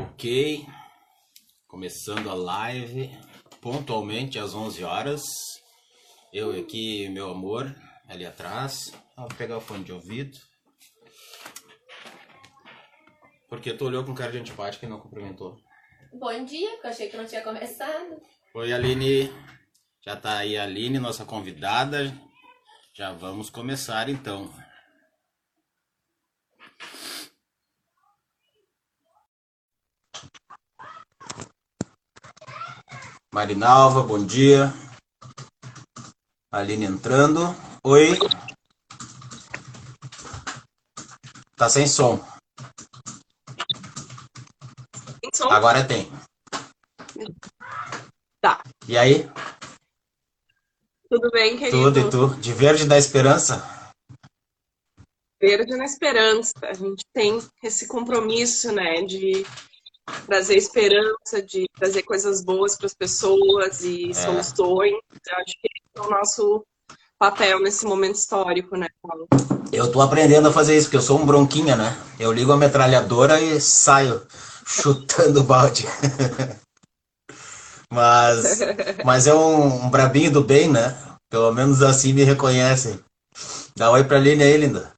Ok, começando a live pontualmente às 11 horas. Eu aqui, meu amor, ali atrás. Ah, Vou pegar o fone de ouvido. Porque tu olhou com cara de antipática e não cumprimentou. Bom dia, porque eu achei que não tinha começado. Oi, Aline. Já tá aí a Aline, nossa convidada. Já vamos começar então. Marinalva, bom dia. Aline entrando. Oi. Tá sem som. Tem som? Agora tem. Tá. E aí? Tudo bem, querido? Tudo e tu? De verde da esperança? Verde na esperança. A gente tem esse compromisso, né, de trazer esperança, de trazer coisas boas para as pessoas e soluções. Eu acho que esse é o nosso papel nesse momento histórico, né, Paulo? Eu tô aprendendo a fazer isso, porque eu sou um bronquinha, né? Eu ligo a metralhadora e saio chutando o balde. mas, mas é um, um brabinho do bem, né? Pelo menos assim me reconhecem. Dá um oi pra Aline aí, linda.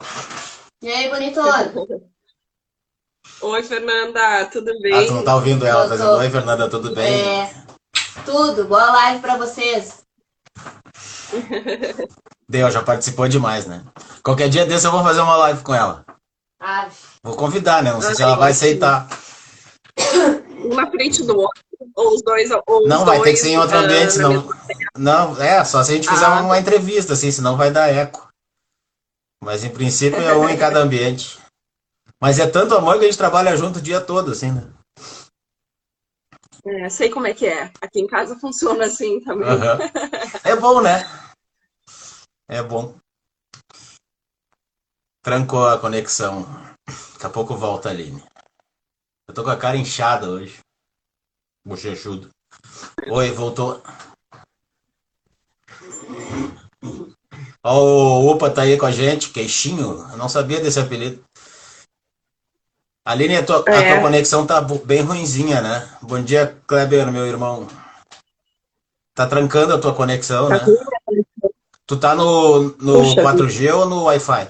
E aí, bonitona? Oi, Fernanda, tudo bem? Ah, tu não tá ouvindo ela, tá dizendo oi, Fernanda, tudo bem? É, tudo. Boa live pra vocês. Deu, já participou demais, né? Qualquer dia desse eu vou fazer uma live com ela. Ah, Vou convidar, né? Não sei se ela vai aceitar. Um na frente do outro, ou os dois, ou os Não, vai ter que dois, ser em outro ambiente, senão. Não, é, só se a gente fizer Ah, uma entrevista, assim, senão vai dar eco. Mas em princípio é um em cada ambiente. Mas é tanto amor que a gente trabalha junto o dia todo, assim, né? É, sei como é que é. Aqui em casa funciona assim também. Aham. É bom, né? É bom. Trancou a conexão. Daqui a pouco volta Aline. Eu tô com a cara inchada hoje. Bochechudo. Oi, voltou. Ó, o Upa tá aí com a gente, queixinho. Eu não sabia desse apelido. Aline, a tua, a É. tua conexão tá bem ruinzinha, né? Bom dia, Kleber, meu irmão. Tá trancando a tua conexão, né? Tá ruim? Tu tá no, no Puxa 4G ou no Wi-Fi?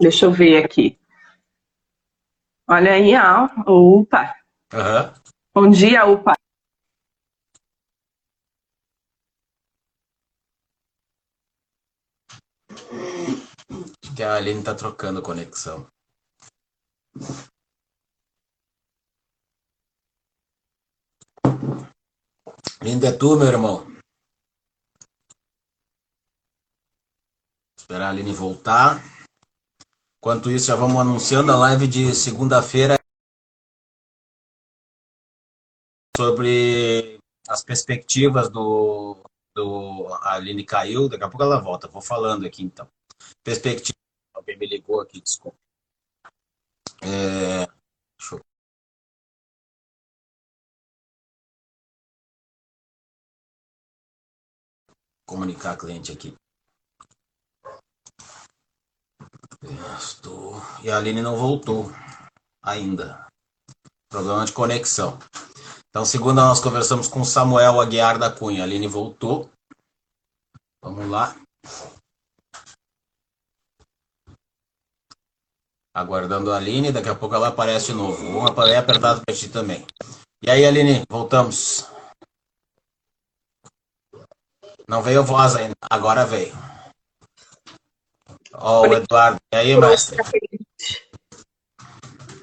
Deixa eu ver aqui. Olha aí, ó. Upa. Aham. Bom dia, Upa. Acho que a Aline tá trocando conexão. Linda é tu, meu irmão. Esperar a Aline voltar. Enquanto isso, já vamos anunciando a live de segunda-feira sobre as perspectivas do, do. A Aline caiu, daqui a pouco ela volta. Vou falando aqui então. Perspectiva. Alguém me ligou aqui, desculpa. É, deixa eu- comunicar cliente aqui. Estou... E a Aline não voltou ainda. Problema de conexão. Então, segunda nós conversamos com Samuel Aguiar da Cunha. A Aline voltou. Vamos lá. Aguardando a Aline, daqui a pouco ela aparece de novo. Um aparelho apertado para ti também. E aí, Aline, voltamos. Não veio voz ainda. Agora veio. Ó, o Eduardo. E aí, mestre?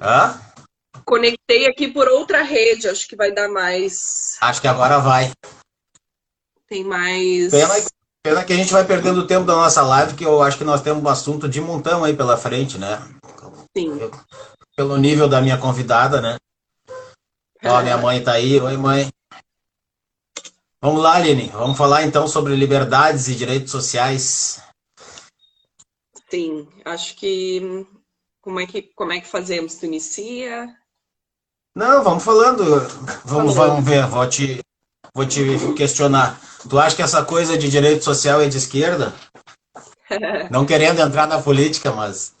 Hã? Conectei aqui por outra rede. Acho que vai dar mais. Acho que agora vai. Tem mais. Pena, pena que a gente vai perdendo o tempo da nossa live, que eu acho que nós temos um assunto de montão aí pela frente, né? Sim. Pelo nível da minha convidada, né? Ó, minha mãe tá aí. Oi, mãe. Vamos lá, Aline. Vamos falar então sobre liberdades e direitos sociais. Sim. Acho que. Como é que, como é que fazemos? Tu inicia? Não, vamos falando. Vamos, Falando. vamos ver. Vou te, vou te questionar. Tu acha que essa coisa de direito social é de esquerda? Não querendo entrar na política, mas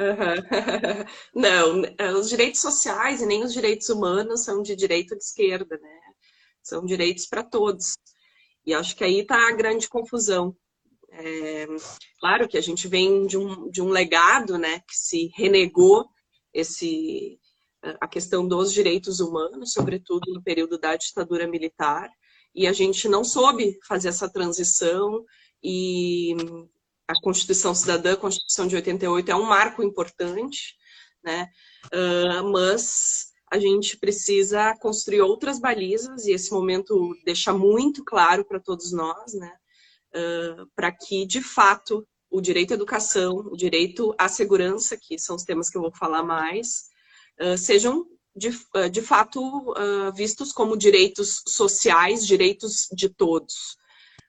Uhum. Não, os direitos sociais e nem os direitos humanos são de direita ou de esquerda, né? São direitos para todos. E acho que aí está a grande confusão. É, claro que a gente vem de um, de um legado, né, que se renegou esse, a questão dos direitos humanos, sobretudo no período da ditadura militar, e a gente não soube fazer essa transição e a Constituição Cidadã, a Constituição de 88 é um marco importante, né? Uh, mas a gente precisa construir outras balizas e esse momento deixa muito claro para todos nós, né? Uh, para que de fato o direito à educação, o direito à segurança, que são os temas que eu vou falar mais, uh, sejam de, de fato vistos como direitos sociais, direitos de todos.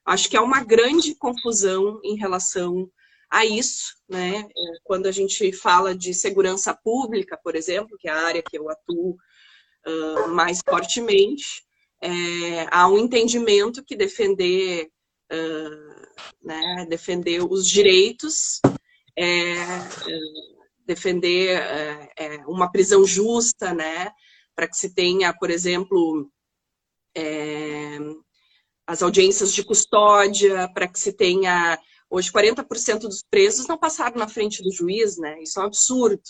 Acho que é uma grande confusão em relação a isso, né? É, quando a gente fala de segurança pública, por exemplo, que é a área que eu atuo uh, mais fortemente, é, há um entendimento que defender, uh, né, defender os direitos, é, defender é, uma prisão justa, né, para que se tenha, por exemplo, é, as audiências de custódia, para que se tenha. Hoje, 40% dos presos não passaram na frente do juiz, né? Isso é um absurdo.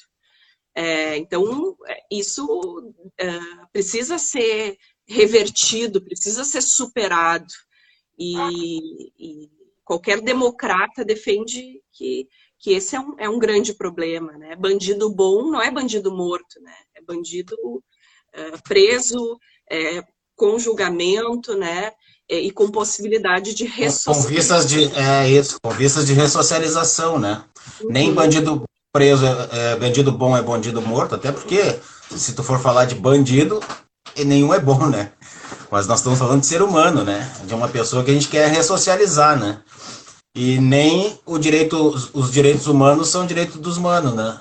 É, então, isso é, precisa ser revertido, precisa ser superado. E, e, qualquer democrata defende que, que esse é um, é um grande problema. Né? Bandido bom não é bandido morto, né? é bandido é, preso, é, com julgamento, né? E com possibilidade de ressocialização. Com vistas de, é isso, com vistas de ressocialização, né? Uhum. Nem bandido preso é, é, bandido bom é bandido morto, até porque se tu for falar de bandido, nenhum é bom, né? Mas nós estamos falando de ser humano, né? De uma pessoa que a gente quer ressocializar, né? E nem o direito, os direitos humanos são direitos dos humanos, né?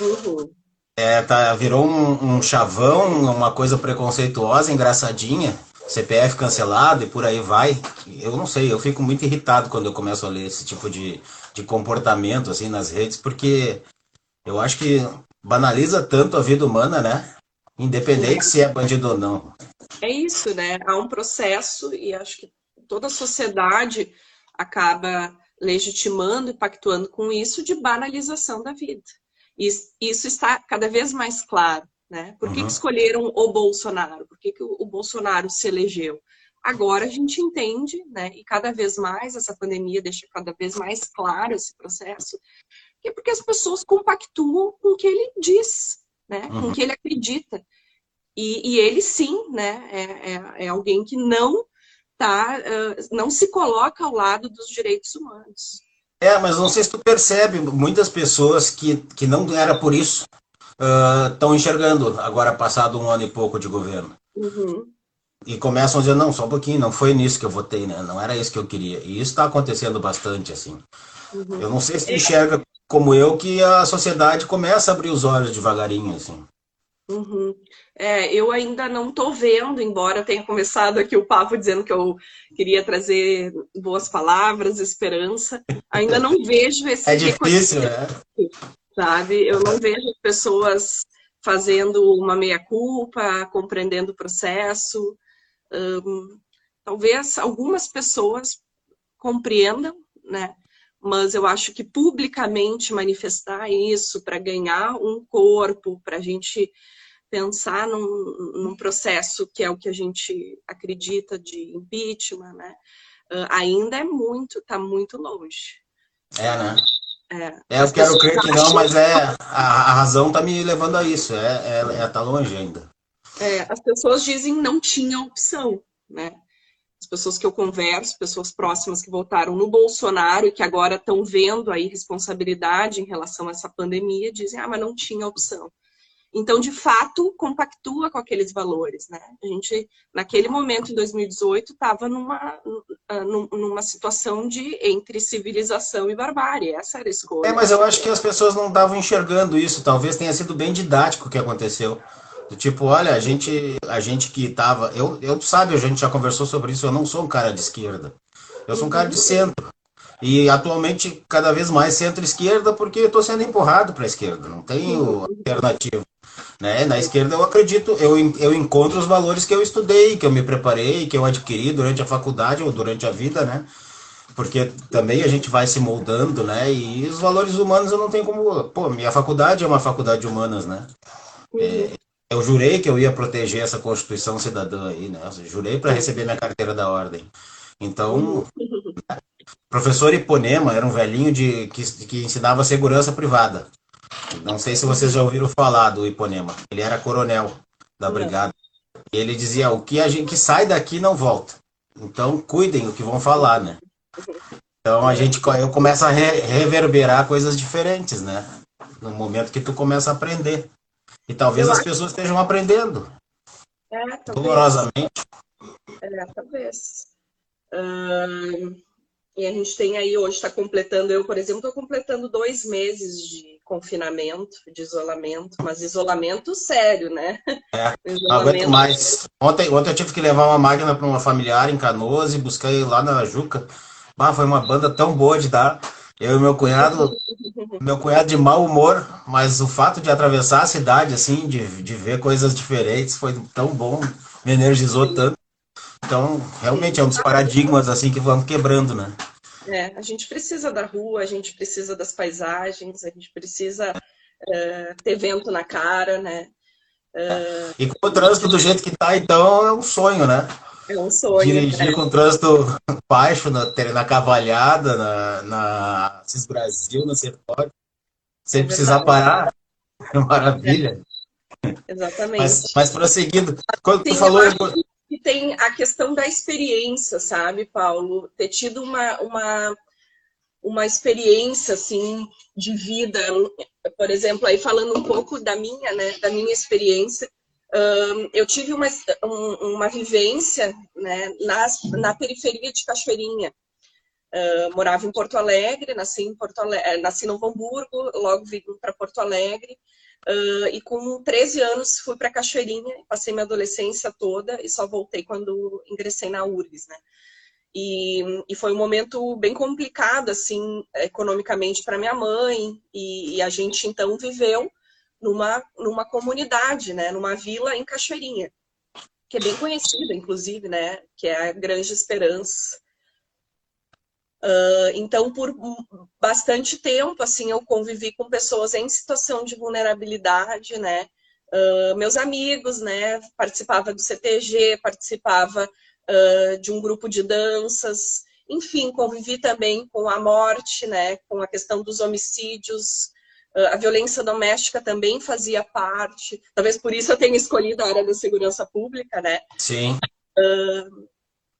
Uhum. É, tá, virou um, um chavão, uma coisa preconceituosa, engraçadinha. CPF cancelado e por aí vai. Eu não sei, eu fico muito irritado quando eu começo a ler esse tipo de, de comportamento assim nas redes, porque eu acho que banaliza tanto a vida humana, né? Independente se é bandido ou não. É isso, né? Há um processo e acho que toda a sociedade acaba legitimando e pactuando com isso de banalização da vida. Isso está cada vez mais claro. Né? Por que, uhum. que escolheram o Bolsonaro? Por que, que o, Bolsonaro se elegeu? Agora a gente entende, né? E cada vez mais essa pandemia deixa cada vez mais claro esse processo, que é porque as pessoas compactuam com o que ele diz, né? Uhum. Com o que ele acredita. E, e ele sim, né? É, é, é, alguém que não tá, uh, não se coloca ao lado dos direitos humanos. É, mas não sei se tu percebe, muitas pessoas que, que não era por isso, estão uh, enxergando agora passado um ano e pouco de governo. Uhum. E começam a dizer, não, só um pouquinho, não foi nisso que eu votei, né? Não era isso que eu queria. E isso está acontecendo bastante, assim. Uhum. Eu não sei se tu enxerga como eu que a sociedade começa a abrir os olhos devagarinho, assim. Uhum. É, eu ainda não estou vendo, embora tenha começado aqui o papo dizendo que eu queria trazer boas palavras, esperança, ainda não vejo esse. É difícil, né? Sabe? Eu não vejo pessoas fazendo uma meia-culpa, compreendendo o processo. Um, talvez algumas pessoas compreendam, né? Mas eu acho que publicamente manifestar isso para ganhar um corpo, para a gente pensar num, num, processo que é o que a gente acredita de impeachment, né? Uh, ainda é muito, está muito longe. É, né? É, é eu quero crer que não, mas é a, a razão está me levando a isso. É, é, é tá longe ainda. É, as pessoas dizem não tinha opção, né? As pessoas que eu converso, pessoas próximas que votaram no Bolsonaro e que agora estão vendo aí responsabilidade em relação a essa pandemia, dizem, ah, mas não tinha opção. Então, de fato, compactua com aqueles valores, né? A gente, naquele momento, em 2018, estava numa, numa situação de entre civilização e barbárie. Essa era a escolha. É, mas eu acho que as pessoas não estavam enxergando isso. Talvez tenha sido bem didático o que aconteceu. Do tipo, olha, a gente, a gente que estava... Eu, eu, sabe, a gente já conversou sobre isso, eu não sou um cara de esquerda. Eu sou um cara de uhum. centro. E atualmente cada vez mais centro-esquerda, porque estou sendo empurrado para a esquerda, não tenho alternativa. Né? Na esquerda eu acredito, eu, eu encontro os valores que eu estudei, que eu me preparei, que eu adquiri durante a faculdade ou durante a vida, né? Porque também a gente vai se moldando, né? E os valores humanos eu não tenho como. Pô, minha faculdade é uma faculdade de humanas, né? É, eu jurei que eu ia proteger essa Constituição cidadã aí, né? Eu jurei para receber minha carteira da ordem. Então, professor Iponema era um velhinho de, que, que ensinava segurança privada. Não sei se vocês já ouviram falar do Iponema. Ele era coronel da brigada. E ele dizia: o que a gente que sai daqui não volta. Então, cuidem o que vão falar, né? Então a gente eu começo a re, reverberar coisas diferentes, né? No momento que tu começa a aprender. E talvez eu as acho... pessoas estejam aprendendo. É, talvez. Dolorosamente. É, talvez. e a gente tem aí, hoje está completando, eu, por exemplo, estou completando dois meses de confinamento, de isolamento, mas isolamento sério, né? É, isolamento... não aguento mais. Ontem, ontem eu tive que levar uma máquina para uma familiar em Canoas e buscar lá na Juca. Ah, foi uma banda tão boa de dar. Eu e meu cunhado, meu cunhado de mau humor, mas o fato de atravessar a cidade, assim, de, de ver coisas diferentes, foi tão bom, me energizou tanto. Então, realmente é um dos paradigmas, assim, que vamos quebrando, né? É, a gente precisa da rua, a gente precisa das paisagens, a gente precisa uh, ter vento na cara, né? Uh... E com o trânsito do jeito que tá, então, é um sonho, né? É um sonho. Dirigir né? com trânsito baixo na, na Cavalhada, na, na Cis Brasil, na Sertório, sem é precisar parar. É maravilha. É. Exatamente. Mas, mas prosseguindo, quando tu falou. Tem a questão da experiência, sabe, Paulo? Ter tido uma, uma, uma experiência assim de vida, por exemplo, aí falando um pouco da minha, né, da minha experiência, eu tive uma, uma vivência né, nas, na periferia de Cachoeirinha. Uh, morava em Porto Alegre, nasci em Porto Alegre, eh, nasci no Hamburgo, logo vim para Porto Alegre. Uh, e com 13 anos fui para Cachoeirinha, passei minha adolescência toda e só voltei quando ingressei na URGS, né? E, e foi um momento bem complicado, assim, economicamente para minha mãe, e, e, a gente então viveu numa, numa comunidade, né, numa vila em Cachoeirinha, que é bem conhecida, inclusive, né, que é a Grande Esperança. Uh, então, por bastante tempo, assim, eu convivi com pessoas em situação de vulnerabilidade, né, uh, meus amigos, né, participava do CTG, participava uh, de um grupo de danças, enfim, convivi também com a morte, né, com a questão dos homicídios, a violência doméstica também fazia parte. Talvez por isso eu tenha escolhido a área da segurança pública, né? Sim. Uh,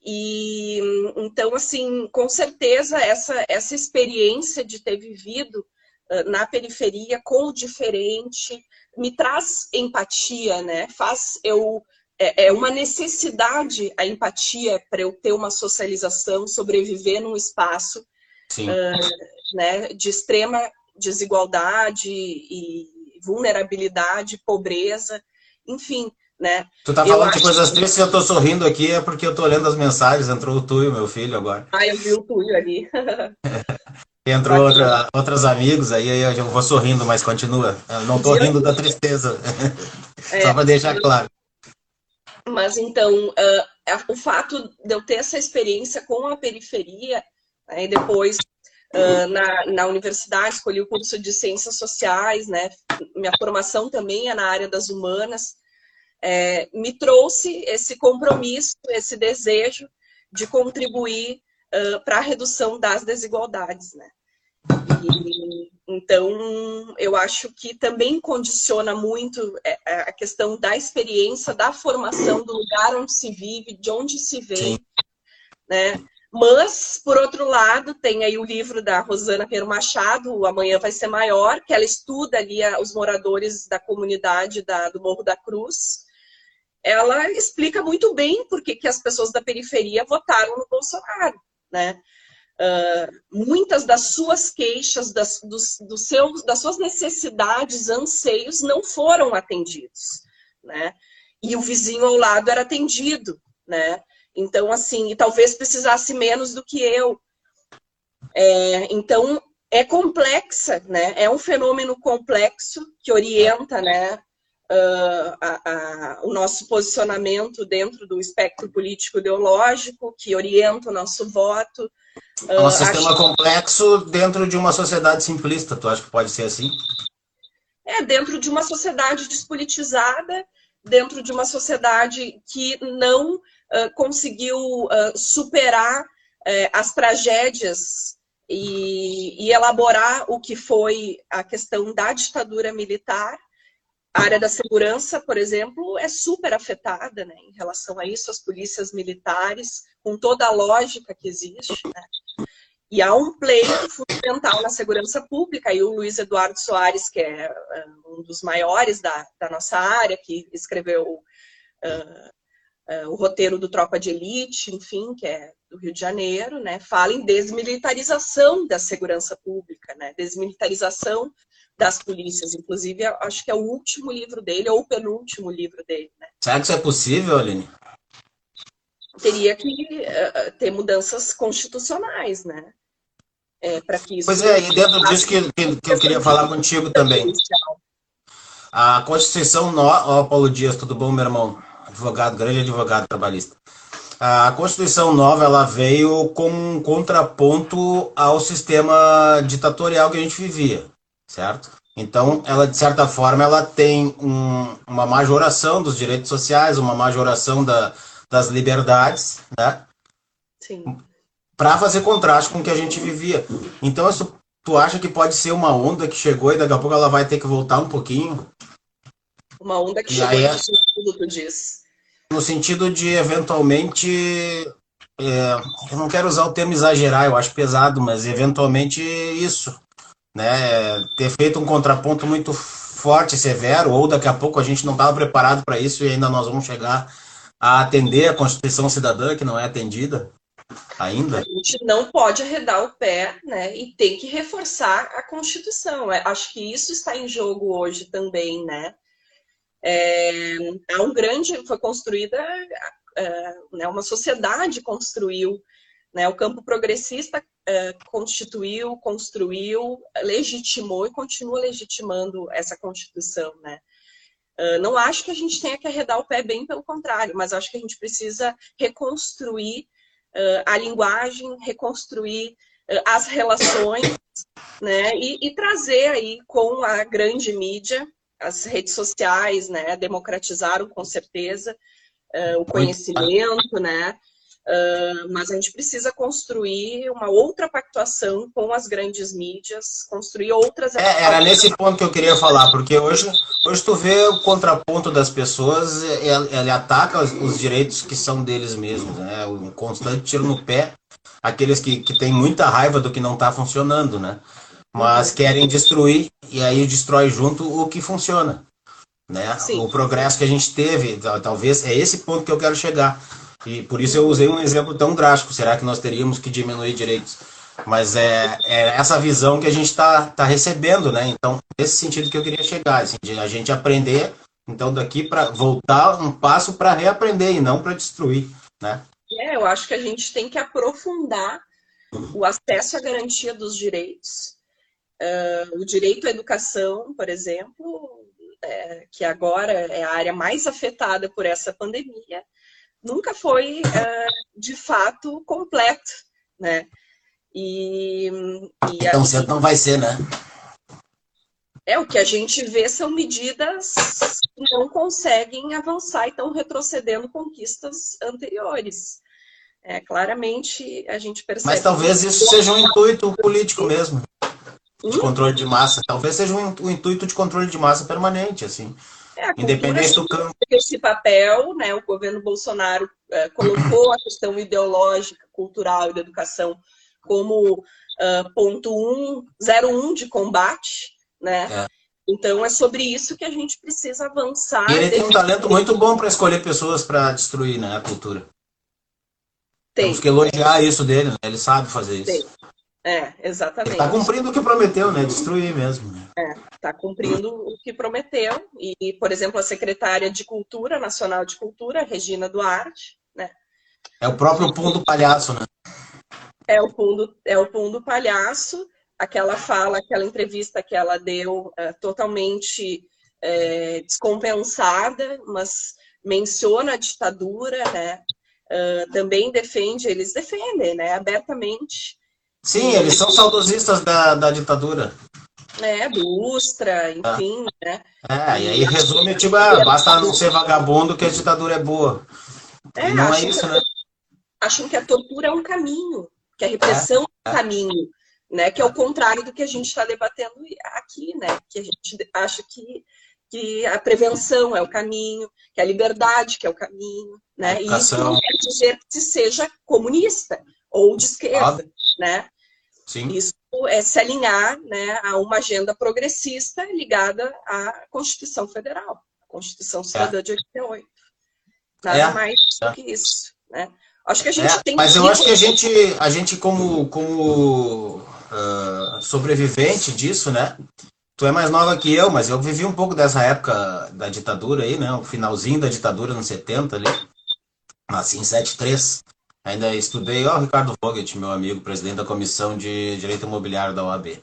e então, assim, com certeza essa, essa experiência de ter vivido uh, na periferia com o diferente me traz empatia, né? Faz eu é, é uma necessidade a empatia para eu ter uma socialização, sobreviver num espaço uh, né, de extrema desigualdade e vulnerabilidade, pobreza, enfim, né? Tu tá falando de coisas que... tristes e eu tô sorrindo aqui, é porque eu tô olhando as mensagens, entrou o Tuyo, meu filho, agora. Ah, eu vi o Tuyo ali. Entrou outra, outros amigos, aí eu vou sorrindo, mas continua. Eu não tô rindo da tristeza. É, Só para deixar claro. Mas então, uh, o fato de eu ter essa experiência com a periferia, aí depois uh, na, na universidade, escolhi o curso de Ciências Sociais, né? Minha formação também é na área das humanas. É, me trouxe esse compromisso, esse desejo de contribuir uh, para a redução das desigualdades, né? E, então, eu acho que também condiciona muito é, é, a questão da experiência, da formação, do lugar onde se vive, de onde se vem, né? Mas, por outro lado, tem aí o livro da Rosana Pero Machado, o Amanhã Vai Ser Maior, que ela estuda ali os moradores da comunidade da, do Morro da Cruz. Ela explica muito bem por que, as pessoas da periferia votaram no Bolsonaro, né? Uh, muitas das suas queixas, das, dos, dos seus, das suas necessidades, anseios não foram atendidos, né? E o vizinho ao lado era atendido, né? Então, assim, e talvez precisasse menos do que eu. É, então, é complexa, né? É um fenômeno complexo que orienta, né, uh, a, a, o nosso posicionamento dentro do espectro político ideológico, que orienta o nosso voto. Uh, é um sistema acho... complexo dentro de uma sociedade simplista, tu acha que pode ser assim? É, dentro de uma sociedade despolitizada, dentro de uma sociedade que não uh, conseguiu uh, superar uh, as tragédias e, e, elaborar o que foi a questão da ditadura militar. A área da segurança, por exemplo, é super afetada né, em relação a isso, as polícias militares, com toda a lógica que existe. Né? E há um pleito fundamental na segurança pública, e o Luiz Eduardo Soares, que é uh, um dos maiores da, da, nossa área, que escreveu uh, uh, o roteiro do Tropa de Elite, enfim, que é do Rio de Janeiro, né, fala em desmilitarização da segurança pública, né, desmilitarização das polícias. Inclusive, acho que é o último livro dele, ou o penúltimo livro dele. Né. Será que isso é possível, Aline? Teria que ter mudanças constitucionais, né? é, para que isso. Pois é, e dentro disso que, que, que eu queria falar contigo também. A Constituição Nova. Ó, Paulo Dias, tudo bom, meu irmão? Advogado, grande advogado trabalhista. A Constituição Nova ela veio como um contraponto ao sistema ditatorial que a gente vivia, certo? Então, ela de certa forma ela tem um, uma majoração dos direitos sociais, uma majoração da, das liberdades, né? Sim para fazer contraste com o que a gente vivia. Então, isso, tu acha que pode ser uma onda que chegou e daqui a pouco ela vai ter que voltar um pouquinho? Uma onda que e chegou é... no tu diz. No sentido de, eventualmente, é, eu não quero usar o termo exagerar, eu acho pesado, mas eventualmente isso. Né? Ter feito um contraponto muito forte, severo, ou daqui a pouco a gente não estava preparado para isso e ainda nós vamos chegar a atender a Constituição Cidadã, que não é atendida ainda. A gente não pode arredar o pé, né? E tem que reforçar a Constituição. É, acho que isso está em jogo hoje também, né? É, é um grande, foi construída, é, né, uma sociedade construiu, né, o campo progressista é, constituiu, construiu, legitimou e continua legitimando essa Constituição, né? Uh, não acho que a gente tenha que arredar o pé, bem pelo contrário, mas acho que a gente precisa reconstruir uh, a linguagem, reconstruir uh, as relações, né? E, e, trazer aí com a grande mídia, as redes sociais, né? Democratizaram com certeza uh, o conhecimento, né? Uh, mas a gente precisa construir uma outra pactuação com as grandes mídias, construir outras. É, era nesse ponto que eu queria falar, porque hoje, hoje tu vê o contraponto das pessoas, ele, ele ataca os, os, direitos que são deles mesmos, né? O constante tiro no pé, aqueles que, que têm muita raiva do que não está funcionando, né? Mas uhum. querem destruir e aí destrói junto o que funciona, né? Sim. O progresso que a gente teve, talvez é esse ponto que eu quero chegar e por isso eu usei um exemplo tão drástico. Será que nós teríamos que diminuir direitos? Mas é, é essa visão que a gente está tá recebendo, né? Então, nesse sentido que eu queria chegar, assim, de a gente aprender, então, daqui para voltar um passo para reaprender e não para destruir, né? É, eu acho que a gente tem que aprofundar o acesso à garantia dos direitos. Uh, o direito à educação, por exemplo, é, que agora é a área mais afetada por essa pandemia, nunca foi uh, de fato completo, né? E, e então cedo não vai ser, né? É, o que a gente vê são medidas que não conseguem avançar e estão retrocedendo conquistas anteriores. É, claramente a gente percebe. Mas talvez isso seja um intuito político mesmo. De hum? controle de massa. Talvez seja um, um intuito de controle de massa permanente, assim. É, Independente do campo. Esse papel, né, o governo Bolsonaro é, colocou a questão ideológica, cultural e da educação como uh, ponto 101 de combate, né? É. Então é sobre isso que a gente precisa avançar. E ele tem um talento muito bom para escolher pessoas para destruir né, a cultura. Tem. Temos que elogiar isso dele, né? ele sabe fazer isso. Tem. É, exatamente. Está cumprindo o que prometeu, né? Destruir mesmo. Né? É, está cumprindo o que prometeu. E, por exemplo, a secretária de Cultura, Nacional de Cultura, Regina Duarte, né? É o próprio pão do palhaço, né? É o fundo, é o fundo palhaço, aquela fala, aquela entrevista que ela deu é, totalmente é, descompensada, mas menciona a ditadura, né? Uh, também defende, eles defendem, né, abertamente. Sim, eles são saudosistas da, da ditadura. É, do Ustra, enfim, ah. né? É, e aí resume, tipo, ah, basta não ser vagabundo que a ditadura é boa. É, e não é isso, né? Acham que a tortura é um caminho, que a repressão é, é um caminho, né? Que é o contrário do que a gente está debatendo aqui, né? Que a gente acha que, que a prevenção é o caminho, que a liberdade que é o caminho, né? E isso não quer dizer que se seja comunista ou de esquerda, né? Sim. Isso é se alinhar né, a uma agenda progressista ligada à Constituição Federal, a Constituição Cidadã é. de 88. Nada é. mais do que isso. Né? Acho que a gente é, tem Mas eu acho que a gente, a gente como, como uh, sobrevivente disso, né? Tu é mais nova que eu, mas eu vivi um pouco dessa época da ditadura aí, né? O finalzinho da ditadura nos 70 ali. Nasci em 73. Ainda estudei, ó, Ricardo Vogt, meu amigo, presidente da Comissão de Direito Imobiliário da OAB.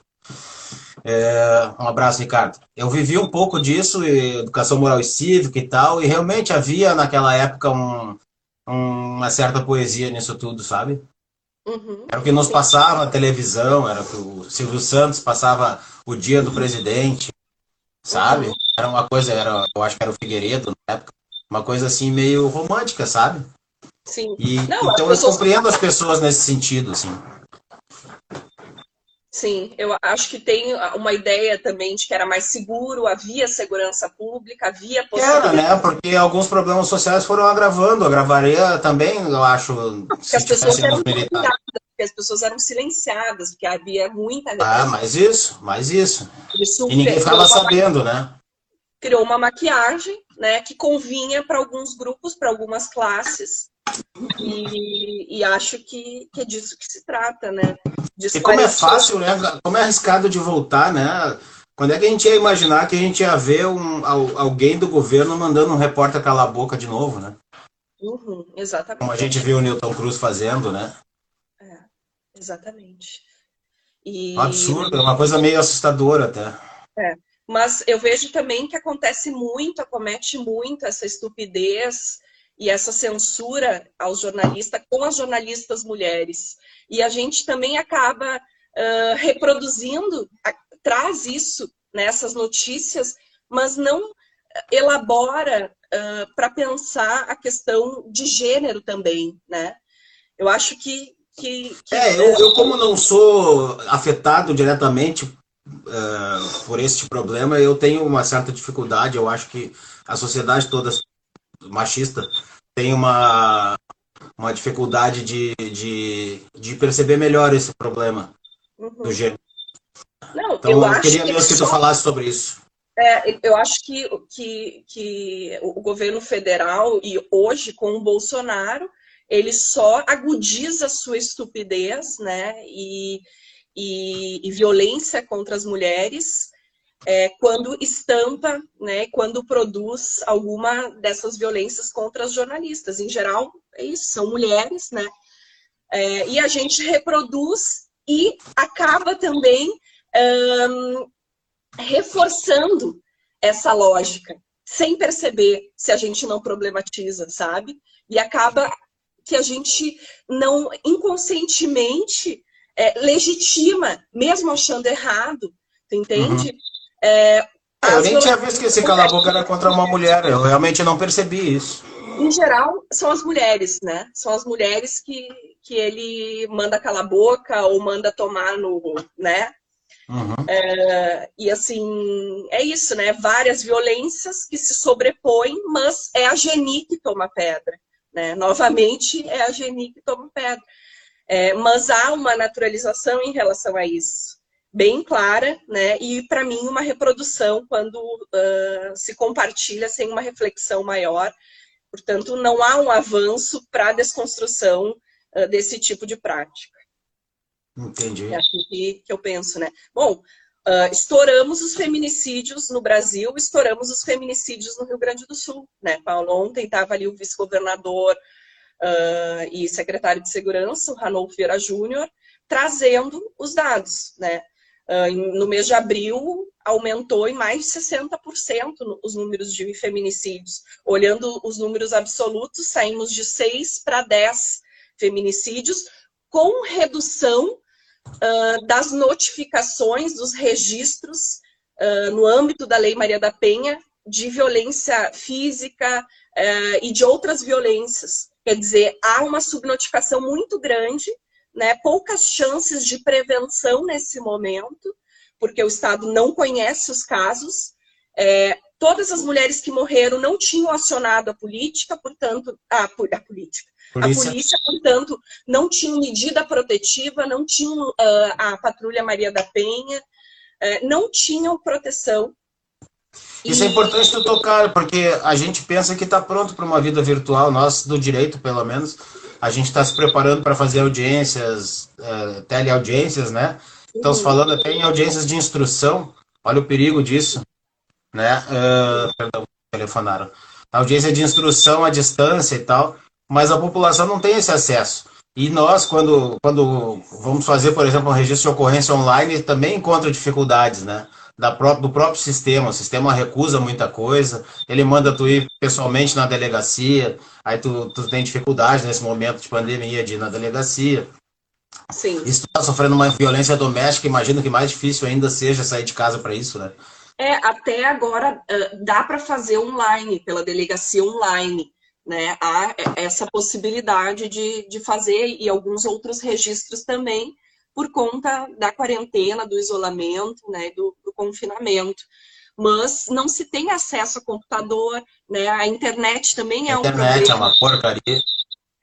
É, um abraço, Ricardo. Eu vivi um pouco disso, educação moral e cívica e tal, e realmente havia naquela época um, uma certa poesia nisso tudo, sabe? Uhum. Era o que nos passava na televisão, era o que o Silvio Santos passava o dia do presidente, sabe? Uhum. Era uma coisa, era, eu acho que era o Figueiredo na época, uma coisa assim meio romântica, sabe? Sim. E, Não, então pessoas... eu compreendo as pessoas nesse sentido, assim. Sim, eu acho que tem uma ideia também de que era mais seguro, havia segurança pública, havia possibilidade. Era, né? Porque alguns problemas sociais foram agravando, agravaria também, eu acho, porque as pessoas eram porque as pessoas eram silenciadas, porque havia muita Ah, mais isso, mais isso. isso e ninguém ficava sabendo, né? Criou uma maquiagem, né, que convinha para alguns grupos, para algumas classes, e, e, acho que, que, é disso que se trata, né? E como é fácil, né? Como é arriscado de voltar, né? Quando é que a gente ia imaginar que a gente ia ver um, alguém do governo mandando um repórter calar a boca de novo, né? Uhum, exatamente. Como a gente viu o Newton Cruz fazendo, né? É, exatamente. E... Um absurdo, é uma coisa meio assustadora até. É. Mas eu vejo também que acontece muito, acomete muito essa estupidez e essa censura aos jornalistas com as jornalistas mulheres. E a gente também acaba uh, reproduzindo, a, traz isso nessas né, notícias, mas não elabora uh, para pensar a questão de gênero também, né? Eu acho que... que, que é, eu, eu, como não sou afetado diretamente uh, por este problema, eu tenho uma certa dificuldade, eu acho que a sociedade toda machista tem uma, uma dificuldade de, de, de perceber melhor esse problema uhum. do gênero. Não, então, eu, eu queria mesmo que, tu falasse sobre isso. É, eu acho que, que, que o governo federal, e hoje com o Bolsonaro, ele só agudiza a sua estupidez né, e, e, e violência contra as mulheres é, quando estampa, né, quando produz alguma dessas violências contra as jornalistas. Em geral, é isso, são mulheres, né? É, e a gente reproduz e acaba também um, reforçando essa lógica, sem perceber se a gente não problematiza, sabe? E acaba que a gente não inconscientemente é, legitima, mesmo achando errado, entende? Uhum. É, eu nem tinha visto que esse cala-boca era contra uma mulher, eu realmente não percebi isso. Em geral, são as mulheres, né? São as mulheres que, que ele manda calar a boca ou manda tomar no, né? Uhum. É, e assim, é isso, né? Várias violências que se sobrepõem, mas é a Geni que toma pedra. Né? Novamente, é a Geni que toma pedra. É, mas há uma naturalização em relação a isso bem clara, né? E para mim uma reprodução quando uh, se compartilha sem uma reflexão maior. Portanto, não há um avanço para a desconstrução uh, desse tipo de prática. Entendi. É assim que, que eu penso, né? Bom, uh, estouramos os feminicídios no Brasil, estouramos os feminicídios no Rio Grande do Sul, né? Paulo, ontem estava ali o vice-governador e secretário de Segurança, o Ranolfo Vieira Júnior, trazendo os dados, né? Uh, no mês de abril, aumentou em mais de 60% os números de feminicídios. Olhando os números absolutos, saímos de 6 para 10 feminicídios, com redução uh, das notificações, dos registros uh, no âmbito da Lei Maria da Penha de violência física uh, e de outras violências. Quer dizer, há uma subnotificação muito grande, né, poucas chances de prevenção nesse momento, porque o Estado não conhece os casos. É, todas as mulheres que morreram não tinham acionado a política, portanto, a, a política. Polícia. A polícia, portanto, não tinha medida protetiva, não tinha uh, a patrulha Maria da Penha, uh, não tinham proteção. Isso é e... é importante tu tocar, porque a gente pensa que está pronto para uma vida virtual, nós do direito, pelo menos, a gente está se preparando para fazer audiências, uh, teleaudiências, né? Estamos uhum. falando até em audiências de instrução. Olha o perigo disso, né? Uh, perdão, telefonaram. Audiência de instrução à distância e tal, mas a população não tem esse acesso. E nós, quando, quando vamos fazer, por exemplo, um registro de ocorrência online, também encontra dificuldades, né? Da própria, do próprio sistema. O sistema recusa muita coisa, ele manda tu ir pessoalmente na delegacia, aí tu, tu tem dificuldade nesse momento de pandemia de ir na delegacia. Sim. E se tu está sofrendo uma violência doméstica, imagino que mais difícil ainda seja sair de casa para isso, né? É, até agora dá para fazer online, pela delegacia online. Né? Há essa possibilidade de, de fazer e alguns outros registros também por conta da quarentena, do isolamento, né, do, do confinamento mas não se tem acesso a computador, né? A internet também é um problema. A internet é uma porcaria.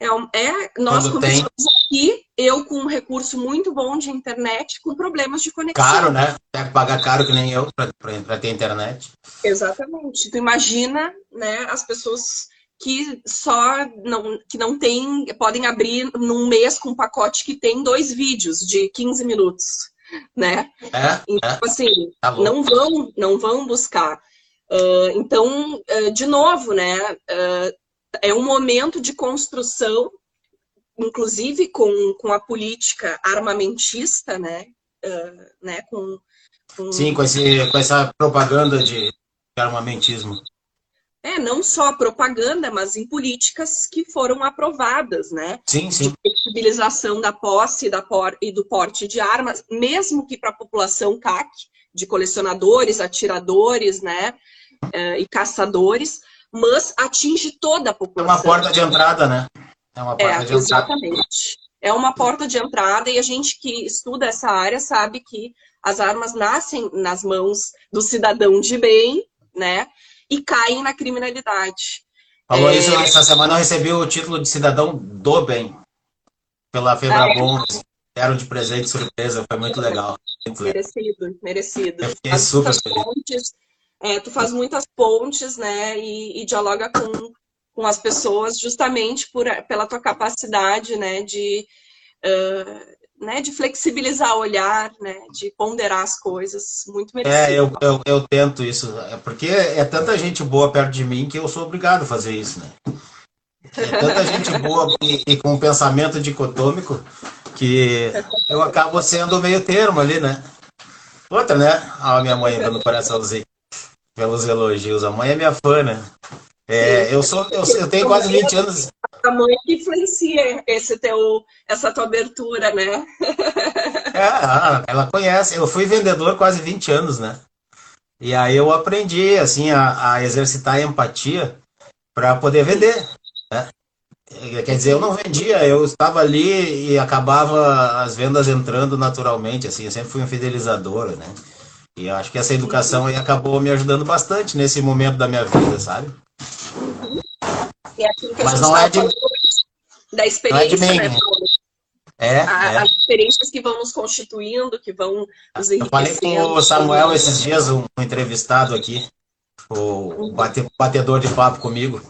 É, é nós Quando começamos tem... aqui, eu com um recurso muito bom de internet, com problemas de conexão. Caro, né? Tem que pagar caro que nem eu para ter internet. Exatamente. Tu imagina, né, as pessoas que só não, que não tem, podem abrir num mês com um pacote que tem dois vídeos de 15 minutos, né? É, então, é. assim, tá não vão, não vão buscar. Uh, então, uh, de novo, né? Uh, é um momento de construção, inclusive com, com a política armamentista, né? Né? Com, com... Sim, com, esse, com essa propaganda de armamentismo. É, não só propaganda, mas em políticas que foram aprovadas, né? Sim, sim. De flexibilização da posse da por, e do porte de armas, mesmo que para a população CAC, de colecionadores, atiradores, né? Uh, e caçadores, mas atinge toda a população. É uma porta de entrada, né? É uma porta é, de exatamente. entrada. É uma porta de entrada e a gente que estuda essa área sabe que as armas nascem nas mãos do cidadão de bem, né? E caem na criminalidade. Falou é... isso essa semana, eu recebi o título de cidadão do bem pela Febrabon. Ah, é? Deram de presente surpresa, foi muito legal. Merecido, merecido. Eu fiquei super feliz é, tu faz muitas pontes, né, e, e, dialoga com, com as pessoas justamente por, pela tua capacidade, né, de, uh, né, de flexibilizar o olhar, né, de ponderar as coisas, muito merecido. É, eu, eu, eu tento isso, é porque é tanta gente boa perto de mim que eu sou obrigado a fazer isso, né. É tanta gente boa e, e com um pensamento dicotômico que eu acabo sendo meio termo ali, né. Outra, né? A minha mãe dando coraçãozinho pelos elogios. A mãe é minha fã, né? É, eu, sou, eu, eu tenho quase 20 anos. Mãe que influencia esse teu, essa tua abertura, né? É, ela conhece. Eu fui vendedor quase 20 anos, né? E aí eu aprendi, assim, a, a exercitar a empatia para poder vender. Né? Quer dizer, eu não vendia, eu estava ali e acabava as vendas entrando naturalmente, assim, eu sempre fui um fidelizador, né? E acho que essa educação aí acabou me ajudando bastante nesse momento da minha vida, sabe? É aquilo que Mas não é de... da experiência, não é de mim, né? É, a, é. As experiências que vão nos constituindo, que vão nos enriquecendo. Eu falei com o Samuel esses dias, um, entrevistado aqui, o bate, batedor de papo comigo,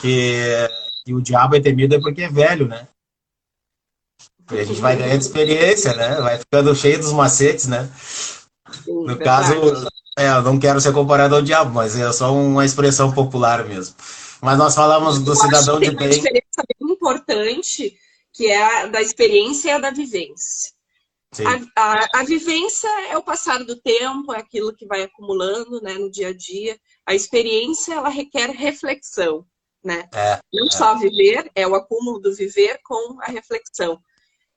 que, que o diabo é temido é porque é velho, né? E a gente vai ganhando experiência, né? Vai ficando cheio dos macetes, né? no verdade. caso, é, eu não quero ser comparado ao diabo, mas é só uma expressão popular mesmo. Mas nós falamos do eu cidadão de bem. Uma diferença bem importante, que é a da experiência e a da vivência. A, a, a, vivência é o passar do tempo, é aquilo que vai acumulando né, no dia a dia. A experiência, ela requer reflexão, né? É, Não é. só viver, é o acúmulo do viver com a reflexão.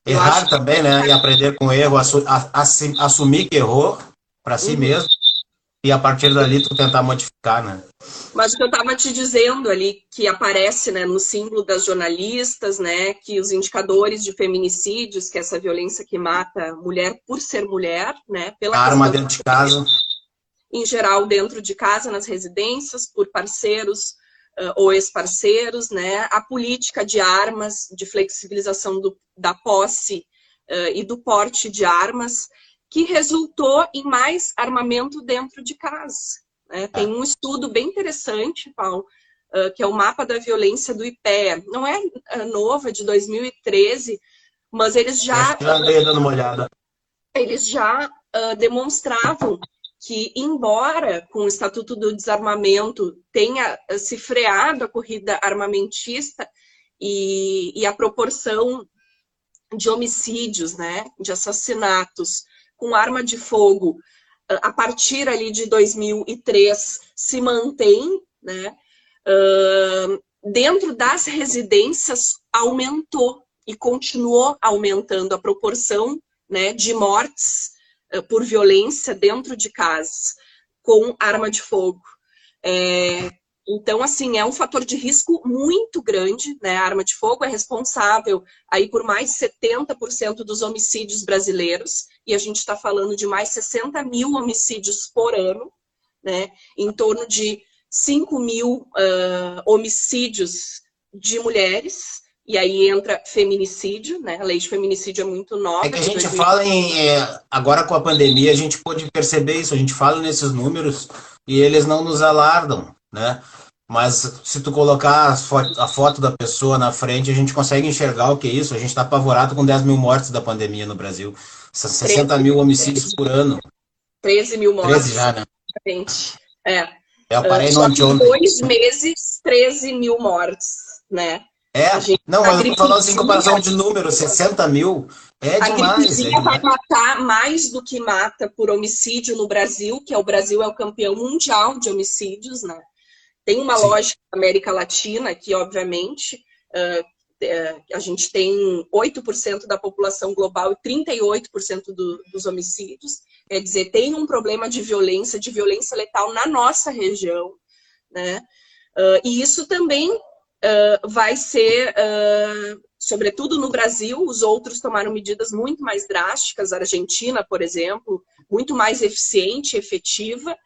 Errar também, né? E aprender com erro, assumir que errou para si uhum. mesmo e a partir dali tu tentar modificar, né? Mas o que eu estava te dizendo ali, que aparece né, no símbolo das jornalistas, né, que os indicadores de feminicídios, que é essa violência que mata mulher por ser mulher, né, pela arma dentro de casa, em geral dentro de casa, nas residências, por parceiros uh, ou ex-parceiros, né, a política de armas, de flexibilização do, da posse uh, e do porte de armas, que resultou em mais armamento dentro de casa. Né? Tem um estudo bem interessante, Paulo, que é o mapa da violência do IPEA. Não é novo, é de 2013, mas eles já. Já dando uma olhada. Eles já demonstravam que, embora com o Estatuto do Desarmamento tenha se freado a corrida armamentista e, e a proporção de homicídios, né, de assassinatos com arma de fogo a partir ali de 2003 se mantém, né? Uh, dentro das residências aumentou e continuou aumentando a proporção né, de mortes uh, por violência dentro de casas com arma de fogo. É, então, assim, é um fator de risco muito grande, né? A arma de fogo é responsável aí por mais 70% dos homicídios brasileiros, e a gente está falando de mais 60 mil homicídios por ano, né? Em torno de 5 mil uh, homicídios de mulheres, e aí entra feminicídio, né? A lei de feminicídio é muito nova. É que a gente fala em. É, agora com a pandemia, a gente pôde perceber isso, a gente fala nesses números e eles não nos alardam né? Mas se tu colocar a foto da pessoa na frente, a gente consegue enxergar o que é isso. A gente está apavorado com 10 mil mortes da pandemia no Brasil. 60 mil homicídios por ano. 13 mil mortes. 13 já, né? É. Eu parei uh, no dois meses, 13 mil mortes, né? É, não, mas eu tô falando em comparação de número, 60 mil é a demais. A é vai matar mais do que mata por homicídio no Brasil, que é o Brasil é o campeão mundial de homicídios, né? Tem uma Sim. lógica na América Latina que, obviamente, uh, uh, a gente tem 8% da população global e 38% do, dos homicídios. Quer dizer, tem um problema de violência, de violência letal na nossa região. Né? Uh, e isso também vai ser, sobretudo no Brasil, os outros tomaram medidas muito mais drásticas, a Argentina, por exemplo, muito mais eficiente, efetiva,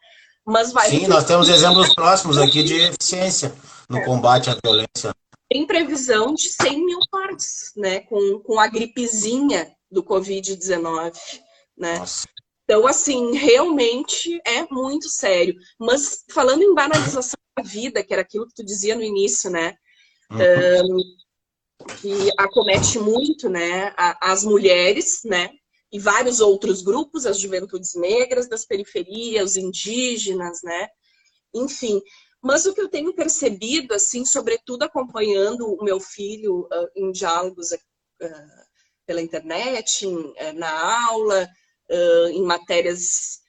mas vai. Sim, nós temos exemplos próximos aqui de eficiência no é. combate à violência. Tem previsão de 100 mil mortes, né? Com, com a gripezinha do Covid-19, né? Nossa. Então, assim, realmente é muito sério. Mas falando em banalização da vida, que era aquilo que tu dizia no início, né? Uhum. Um, que acomete muito, né? As mulheres, né? E vários outros grupos, as juventudes negras das periferias, os indígenas, né? Enfim, mas o que eu tenho percebido, assim, sobretudo acompanhando o meu filho uh, em diálogos uh, pela internet, em, uh, na aula, em matérias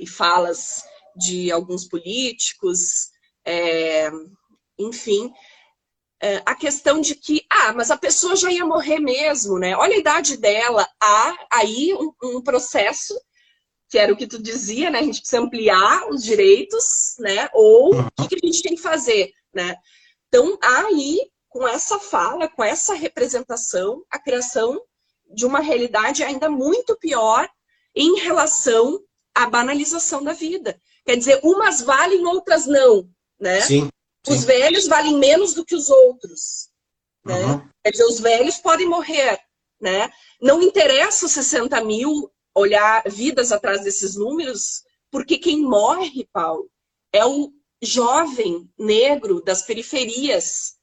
e falas de alguns políticos, é, enfim, a questão de que, ah, mas a pessoa já ia morrer mesmo, né? Olha a idade dela. Há aí um, um processo, que era o que tu dizia, né? A gente precisa ampliar os direitos, né? Ou o que, que a gente tem que fazer, né? Então, aí, com essa fala, com essa representação, a criação de uma realidade ainda muito pior em relação à banalização da vida. Quer dizer, umas valem, outras não, né? Sim. Os velhos valem menos do que os outros. Né? Uhum. Quer dizer, os velhos podem morrer. Né? Não interessa os 60 mil olhar vidas atrás desses números, porque quem morre, Paulo, é o jovem negro das periferias,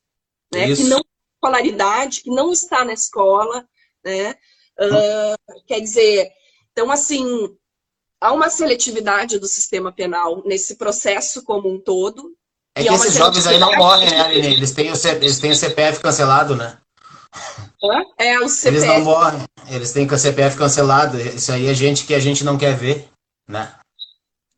né? que não tem escolaridade, que não está na escola. Né? Uh, quer dizer, então, assim, há uma seletividade do sistema penal nesse processo como um todo, é que é esses jovens aí não morrem, né, Aline? Eles têm, o C... eles têm o CPF cancelado, né? É, o CPF. Eles não morrem, eles têm com a CPF cancelado. Isso aí é gente que a gente não quer ver, né?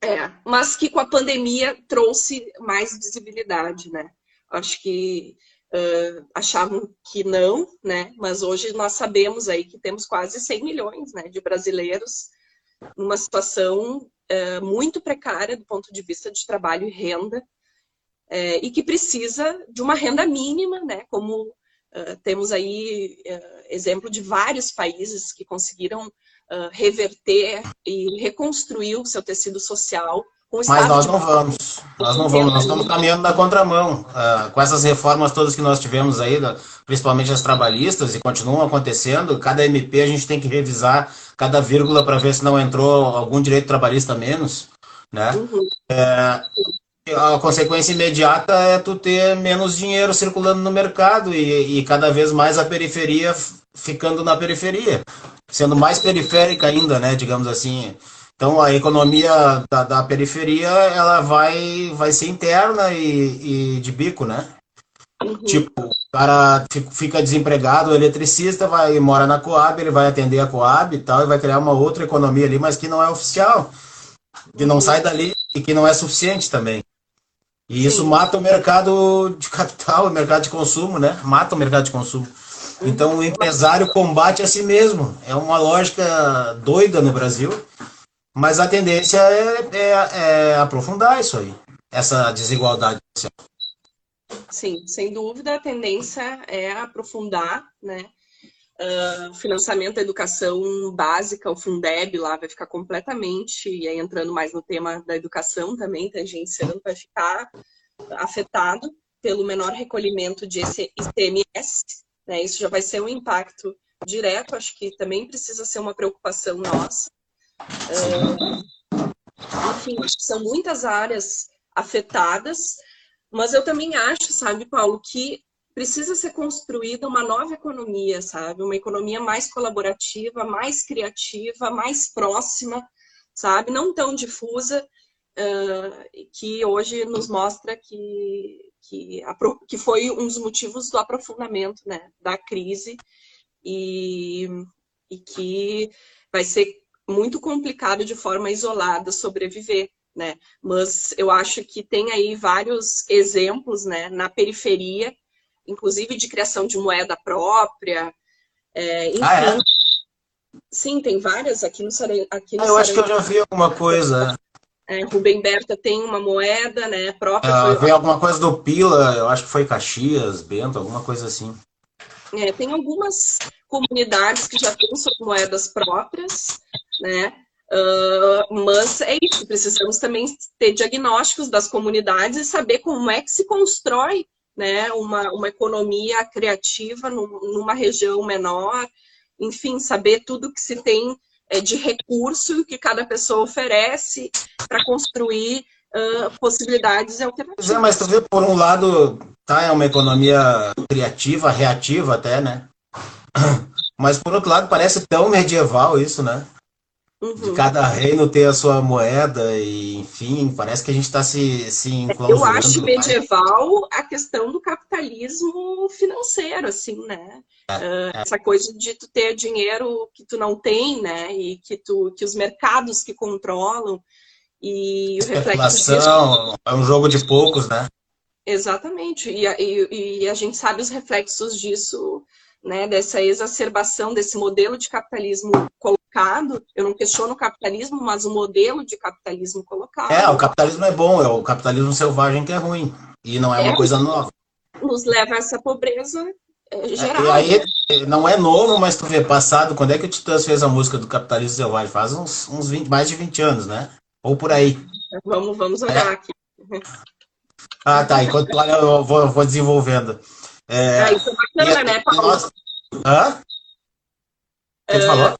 É, mas que com a pandemia trouxe mais visibilidade, né? Acho que uh, achavam que não, né? Mas hoje nós sabemos aí que temos quase 100 milhões né, de brasileiros numa situação uh, muito precária do ponto de vista de trabalho e renda, uh, e que precisa de uma renda mínima, né? Como temos aí exemplo de vários países que conseguiram reverter e reconstruir o seu tecido social mas nós não vamos. Nós não vamos. Nós estamos caminhando na contramão. Uh, com essas reformas todas que nós tivemos aí, principalmente as trabalhistas, e continuam acontecendo, cada MP a gente tem que revisar cada vírgula para ver se não entrou algum direito trabalhista menos. Né? Uhum. É, a consequência imediata é tu ter menos dinheiro circulando no mercado e, e cada vez mais a periferia ficando na periferia. Sendo mais periférica ainda, né? Digamos assim. Então a economia da, da periferia ela vai, vai ser interna e, e de bico, né? Uhum. Tipo, o cara fica desempregado, o eletricista vai mora na Coab, ele vai atender a Coab e tal, e vai criar uma outra economia ali, mas que não é oficial, que não uhum. sai dali e que não é suficiente também. E isso Sim. mata o mercado de capital, o mercado de consumo, né? Mata o mercado de consumo. Então o empresário combate a si mesmo. É uma lógica doida no Brasil mas a tendência é, é, é aprofundar isso aí, essa desigualdade social. Sim, sem dúvida a tendência é aprofundar, né? Uh, financiamento da educação básica, o Fundeb lá vai ficar completamente, e aí entrando mais no tema da educação também, tangenciando, vai ficar afetado pelo menor recolhimento de ICMS, né? Isso já vai ser um impacto direto, acho que também precisa ser uma preocupação nossa, enfim, são muitas áreas afetadas, mas eu também acho, sabe, Paulo, que precisa ser construída uma nova economia, sabe? Uma economia mais colaborativa, mais criativa, mais próxima, sabe? Não tão difusa, uh, que hoje nos mostra que, que, a, que foi um dos motivos do aprofundamento né, da crise e, e que vai ser muito complicado de forma isolada sobreviver, né? Mas eu acho que tem aí vários exemplos, né, na periferia, inclusive de criação de moeda própria, é, enfim. Ah, é? Sim, tem várias aqui no Sarei. Aqui no ah, eu acho que eu já vi alguma coisa. É, Rubem Berta tem uma moeda, né, própria. Ah, foi... alguma coisa do Pila, eu acho que foi Caxias, Bento, alguma coisa assim. É, tem algumas comunidades que já têm suas moedas próprias, né? Uh, mas é isso, precisamos também ter diagnósticos das comunidades e saber como é que se constrói né, uma, uma economia criativa numa região menor, enfim, saber tudo que se tem é, de recurso que cada pessoa oferece para construir uh, possibilidades alternativas. É, mas tu vê, por um lado, tá, é uma economia criativa, reativa até, né? Mas por outro lado, parece tão medieval isso, né? Uhum. Cada reino ter a sua moeda e, enfim, parece que a gente está se, se Eu acho medieval a questão do capitalismo financeiro, assim, né? É, é. Essa coisa de tu ter dinheiro que tu não tem, né? E que, tu, que os mercados que controlam e o reflexo disso... É um jogo de poucos, né? Exatamente. E, e, e a gente sabe os reflexos disso né, dessa exacerbação desse modelo de capitalismo colocado. Eu não questiono o capitalismo, mas o modelo de capitalismo colocado. É, o capitalismo é bom, é o capitalismo selvagem que é ruim. E não é, é uma coisa nova. Nos leva a essa pobreza é, geral. É, e aí, não é novo, mas tu vê, passado, quando é que o Titãs fez a música do capitalismo selvagem? Faz uns, uns 20, mais de 20 anos, né? Ou por aí. Vamos, vamos olhar é. aqui. Ah, tá. Enquanto eu vou, vou desenvolvendo. É, ah, isso é bacana, né, Paulo? Nós... Hã? Uh, falou?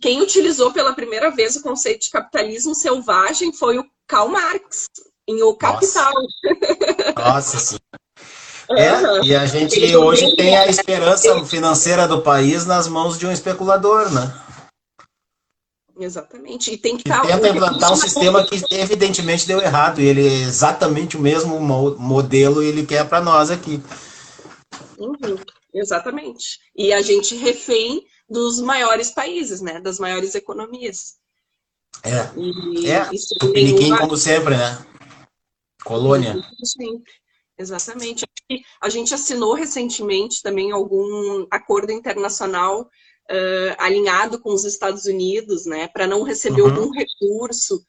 Quem utilizou pela primeira vez o conceito de capitalismo selvagem foi o Karl Marx, em O Capital. Nossa, sim. É, uhum. e a gente hoje tem a esperança financeira do país nas mãos de um especulador, né? Exatamente. E tem que estar. Tenta implantar um sistema que evidentemente deu errado. E ele é exatamente o mesmo modelo ele quer para nós aqui. Uhum. Exatamente. E a gente refém dos maiores países, né? Das maiores economias. É. E é. Tupiniquim, nenhuma... como sempre, né? Colônia. Sempre. Exatamente. A gente assinou recentemente também algum acordo internacional uh, alinhado com os Estados Unidos, né, para não receber uhum. algum recurso.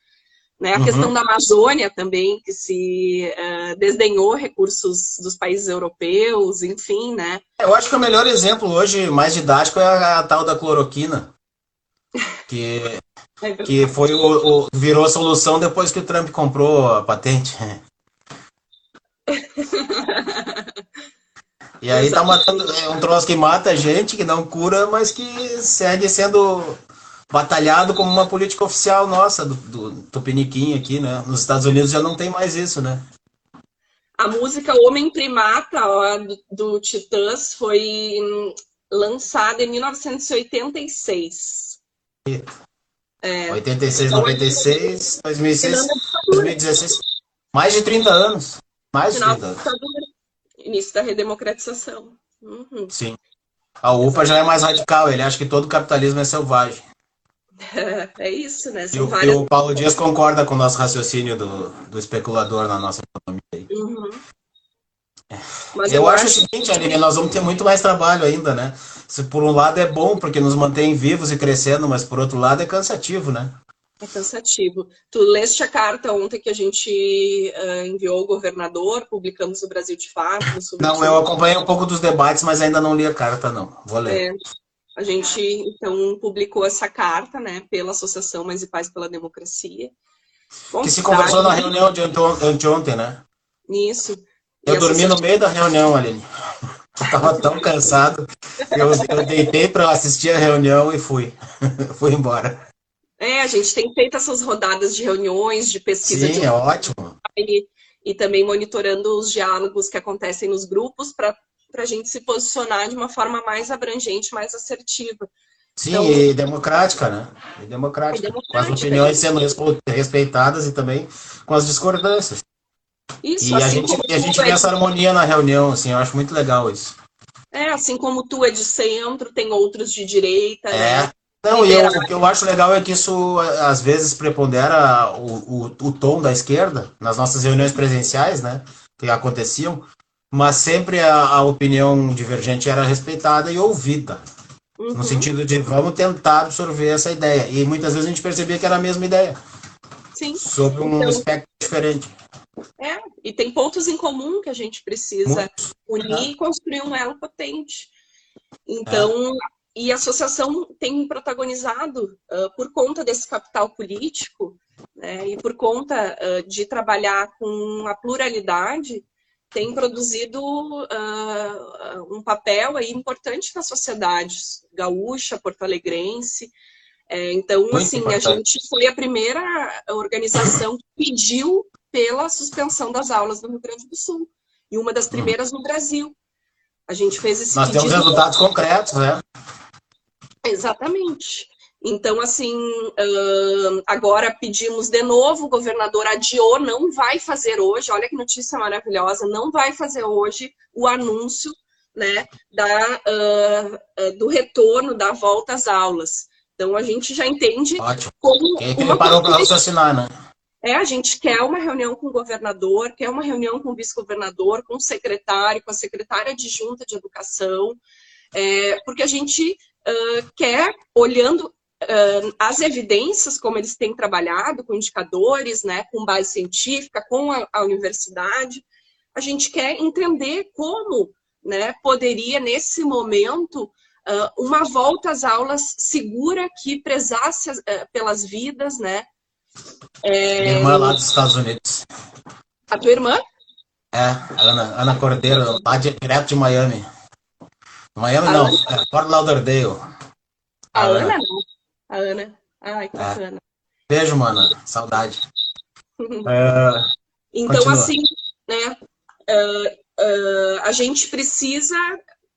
Né, a uhum. questão da Amazônia também, que se uh, desdenhou recursos dos países europeus, enfim, né? Eu acho que o melhor exemplo hoje, mais didático, é a, a tal da cloroquina, que, é que foi o, o, virou a solução depois que o Trump comprou a patente. E aí tá matando. É um troço que mata a gente, que não cura, mas que segue sendo batalhado como uma política oficial nossa, do, do Tupiniquim aqui, né? Nos Estados Unidos já não tem mais isso, né? A música Homem Primata ó, do, do Titãs foi lançada em 1986. É, 86, 96, 2006, 2016. Mais de 30 anos. Mais de 30 anos início da redemocratização. Uhum. Sim. A UPA já é mais radical, ele acha que todo capitalismo é selvagem. É isso, né? E o, várias... e o, Paulo Dias concorda com o nosso raciocínio do, do especulador na nossa economia. Uhum. Mas eu, eu acho, acho o seguinte, Aline, nós vamos ter muito mais trabalho ainda, né? Se por um lado é bom, porque nos mantém vivos e crescendo, mas por outro lado é cansativo, né? É cansativo. Tu leste a carta ontem que a gente uh, enviou ao governador, publicamos no Brasil de Fato. Não, eu acompanhei um pouco dos debates, mas ainda não li a carta, não. Vou ler. É, a gente, então, publicou essa carta, né, pela Associação Mais e Paz pela Democracia. Bom, que se conversou na reunião de anteontem, né? Isso. Eu e dormi no meio da reunião, Aline. Eu tava tão cansado. Eu, eu deitei para assistir a reunião e fui. fui embora. É, a gente tem feito essas rodadas de reuniões, de pesquisa. Sim, de... é ótimo. E, e também monitorando os diálogos que acontecem nos grupos para a gente se posicionar de uma forma mais abrangente, mais assertiva. Sim, então, e democrática, né? E democrática. democrática. Com as opiniões sendo respeitadas e também com as discordâncias. Isso, e assim a gente, e a gente vê é... essa harmonia na reunião, assim, eu acho muito legal isso. É, assim como tu é de centro, tem outros de direita, é. né? Não, e eu, o que eu acho legal é que isso às vezes prepondera o, o, o tom da esquerda nas nossas reuniões presenciais, né? Que aconteciam, mas sempre a, a opinião divergente era respeitada e ouvida. Uhum. No sentido de vamos tentar absorver essa ideia. E muitas vezes a gente percebia que era a mesma ideia. Sim. Sobre um então, aspecto diferente. É, e tem pontos em comum que a gente precisa Muitos. unir é. e construir um elo potente. Então, é e a associação tem protagonizado, uh, por conta desse capital político, né, e por conta uh, de trabalhar com a pluralidade, tem produzido uh, um papel aí importante na sociedade gaúcha, porto-alegrense. É, então, Muito assim, importante. a gente foi a primeira organização que pediu pela suspensão das aulas no Rio Grande do Sul. E uma das hum. primeiras hum. no Brasil. A gente fez esse Nós temos resultados concretos, né? Exatamente. Então, assim, agora pedimos de novo, o governador adiou, não vai fazer hoje, olha que notícia maravilhosa, não vai fazer hoje o anúncio né, da, uh, do retorno, da volta às aulas. Então, a gente já entende Ótimo. como. Quem é que ele parou para raciocinar, né? É, a gente quer uma reunião com o governador, quer uma reunião com o vice-governador, com o secretário, com a secretária adjunta de educação, é, porque a gente uh, quer, olhando as evidências, como eles têm trabalhado, com indicadores, né, com base científica, com a, a universidade, a gente quer entender como né, poderia, nesse momento, uma volta às aulas segura que prezasse pelas vidas, né? É... Minha irmã lá dos Estados Unidos. A tua irmã? É, Ana, Ana Cordeiro, lá de, direto de Miami. Miami a não, Ana... é Fort Lauderdale. A, a Ana. Ana não. A Ana. Ai, que é. bacana. Beijo, mana. Saudade. é... Então, Continua. assim, né? Uh, uh, a gente precisa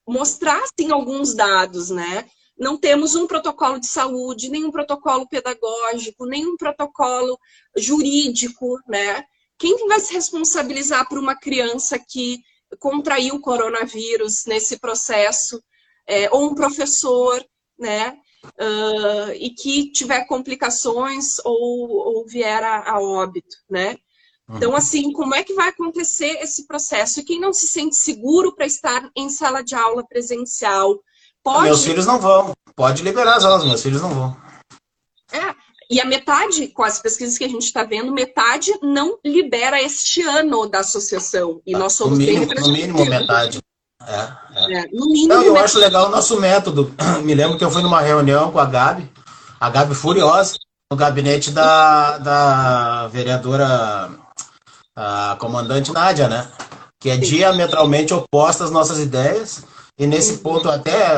mostrar, assim, alguns dados, né? Não temos um protocolo de saúde, nenhum protocolo pedagógico, nenhum protocolo jurídico, né? Quem vai se responsabilizar por uma criança que contrair o coronavírus nesse processo, é, ou um professor, né? Uh, e que tiver complicações ou, ou vier a, a óbito, né? Então, assim, como é que vai acontecer esse processo? E quem não se sente seguro para estar em sala de aula presencial, pode... Meus filhos não vão. Pode liberar as aulas, meus filhos não vão. É, e a metade, com as pesquisas que a gente está vendo, metade não libera este ano da associação. E nós somos no mínimo, bem No mínimo metade. É, é. É, no mínimo Não, eu metade. acho legal o nosso método. Me lembro que eu fui numa reunião com a Gabi, a Gabi Furiosa, no gabinete da, da vereadora a comandante Nádia, né? Que é diametralmente oposta às nossas ideias. E nesse ponto até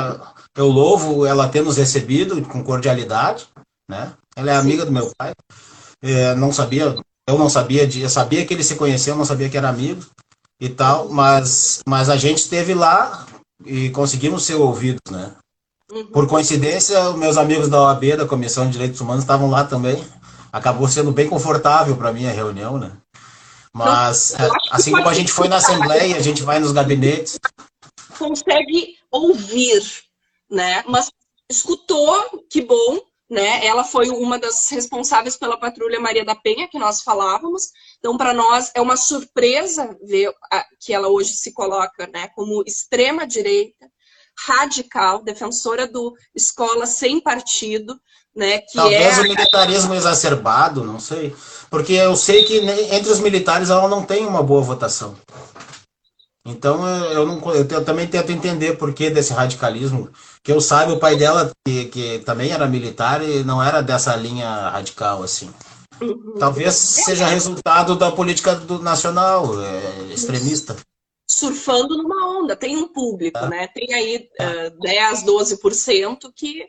eu louvo ela ter nos recebido com cordialidade, né? Ela é amiga do meu pai. É, não sabia, eu não sabia de, eu sabia que ele se conheceu, não sabia que era amigo e tal, mas mas a gente esteve lá e conseguimos ser ouvidos, né? Uhum. Por coincidência, meus amigos da OAB, da Comissão de Direitos Humanos, estavam lá também. Acabou sendo bem confortável para mim a reunião, né? Mas, que assim como a gente foi na Assembleia, a gente vai nos gabinetes. consegue ouvir, né? Mas escutou, que bom, né? Ela foi uma das responsáveis pela Patrulha Maria da Penha, que nós falávamos. Então, para nós é uma surpresa ver a- que ela hoje se coloca, né, como extrema direita, radical, defensora do escola sem partido, né? Que Talvez é o militarismo exacerbado, não sei. Porque eu sei que entre os militares ela não tem uma boa votação. Então eu, eu não, eu, eu também tento entender por que desse radicalismo. Que eu saiba, o pai dela, que, que também era militar, e não era dessa linha radical assim. Talvez seja resultado da política do nacional, é, extremista. surfando numa onda. Tem um público, né? Tem aí eh, 10, 12% que eh,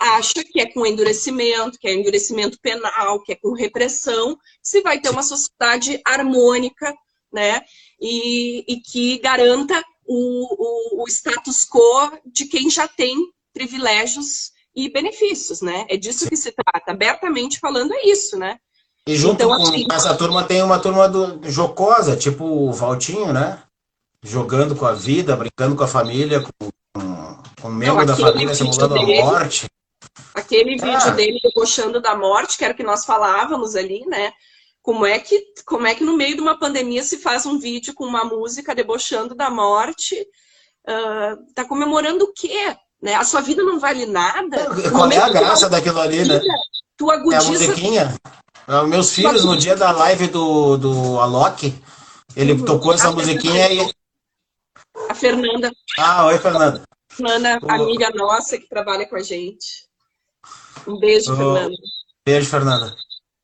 acha que é com endurecimento, que é endurecimento penal, que é com repressão, se vai ter uma sociedade harmônica, né? E, e que garanta o, o, o status quo de quem já tem privilégios e benefícios, né? É disso que se trata. Abertamente falando, é isso, né? E junto Então, com assim- essa turma tem uma turma do, jocosa, tipo o Valtinho, né? Jogando com a vida, brincando com a família, com, com, com um membro da aquele família simulando a dele- morte. Aquele Ah. vídeo dele debochando da morte, que era o que nós falávamos ali, né? Como é, que, como é que no meio de uma pandemia se faz um vídeo com uma música debochando da morte? Ah, tá comemorando o quê? Né? A sua vida não vale nada? Qual é a graça daquilo ali, né? agudiza- Tu É a agudiza musiquinha. É, Meus filhos, no dia da live do, do Alok, ele Uhum. tocou essa musiquinha e. a Fernanda, Ah, oi, Fernanda. Fernanda, amiga nossa que trabalha com a gente. Um beijo. Fernanda. Beijo, Fernanda.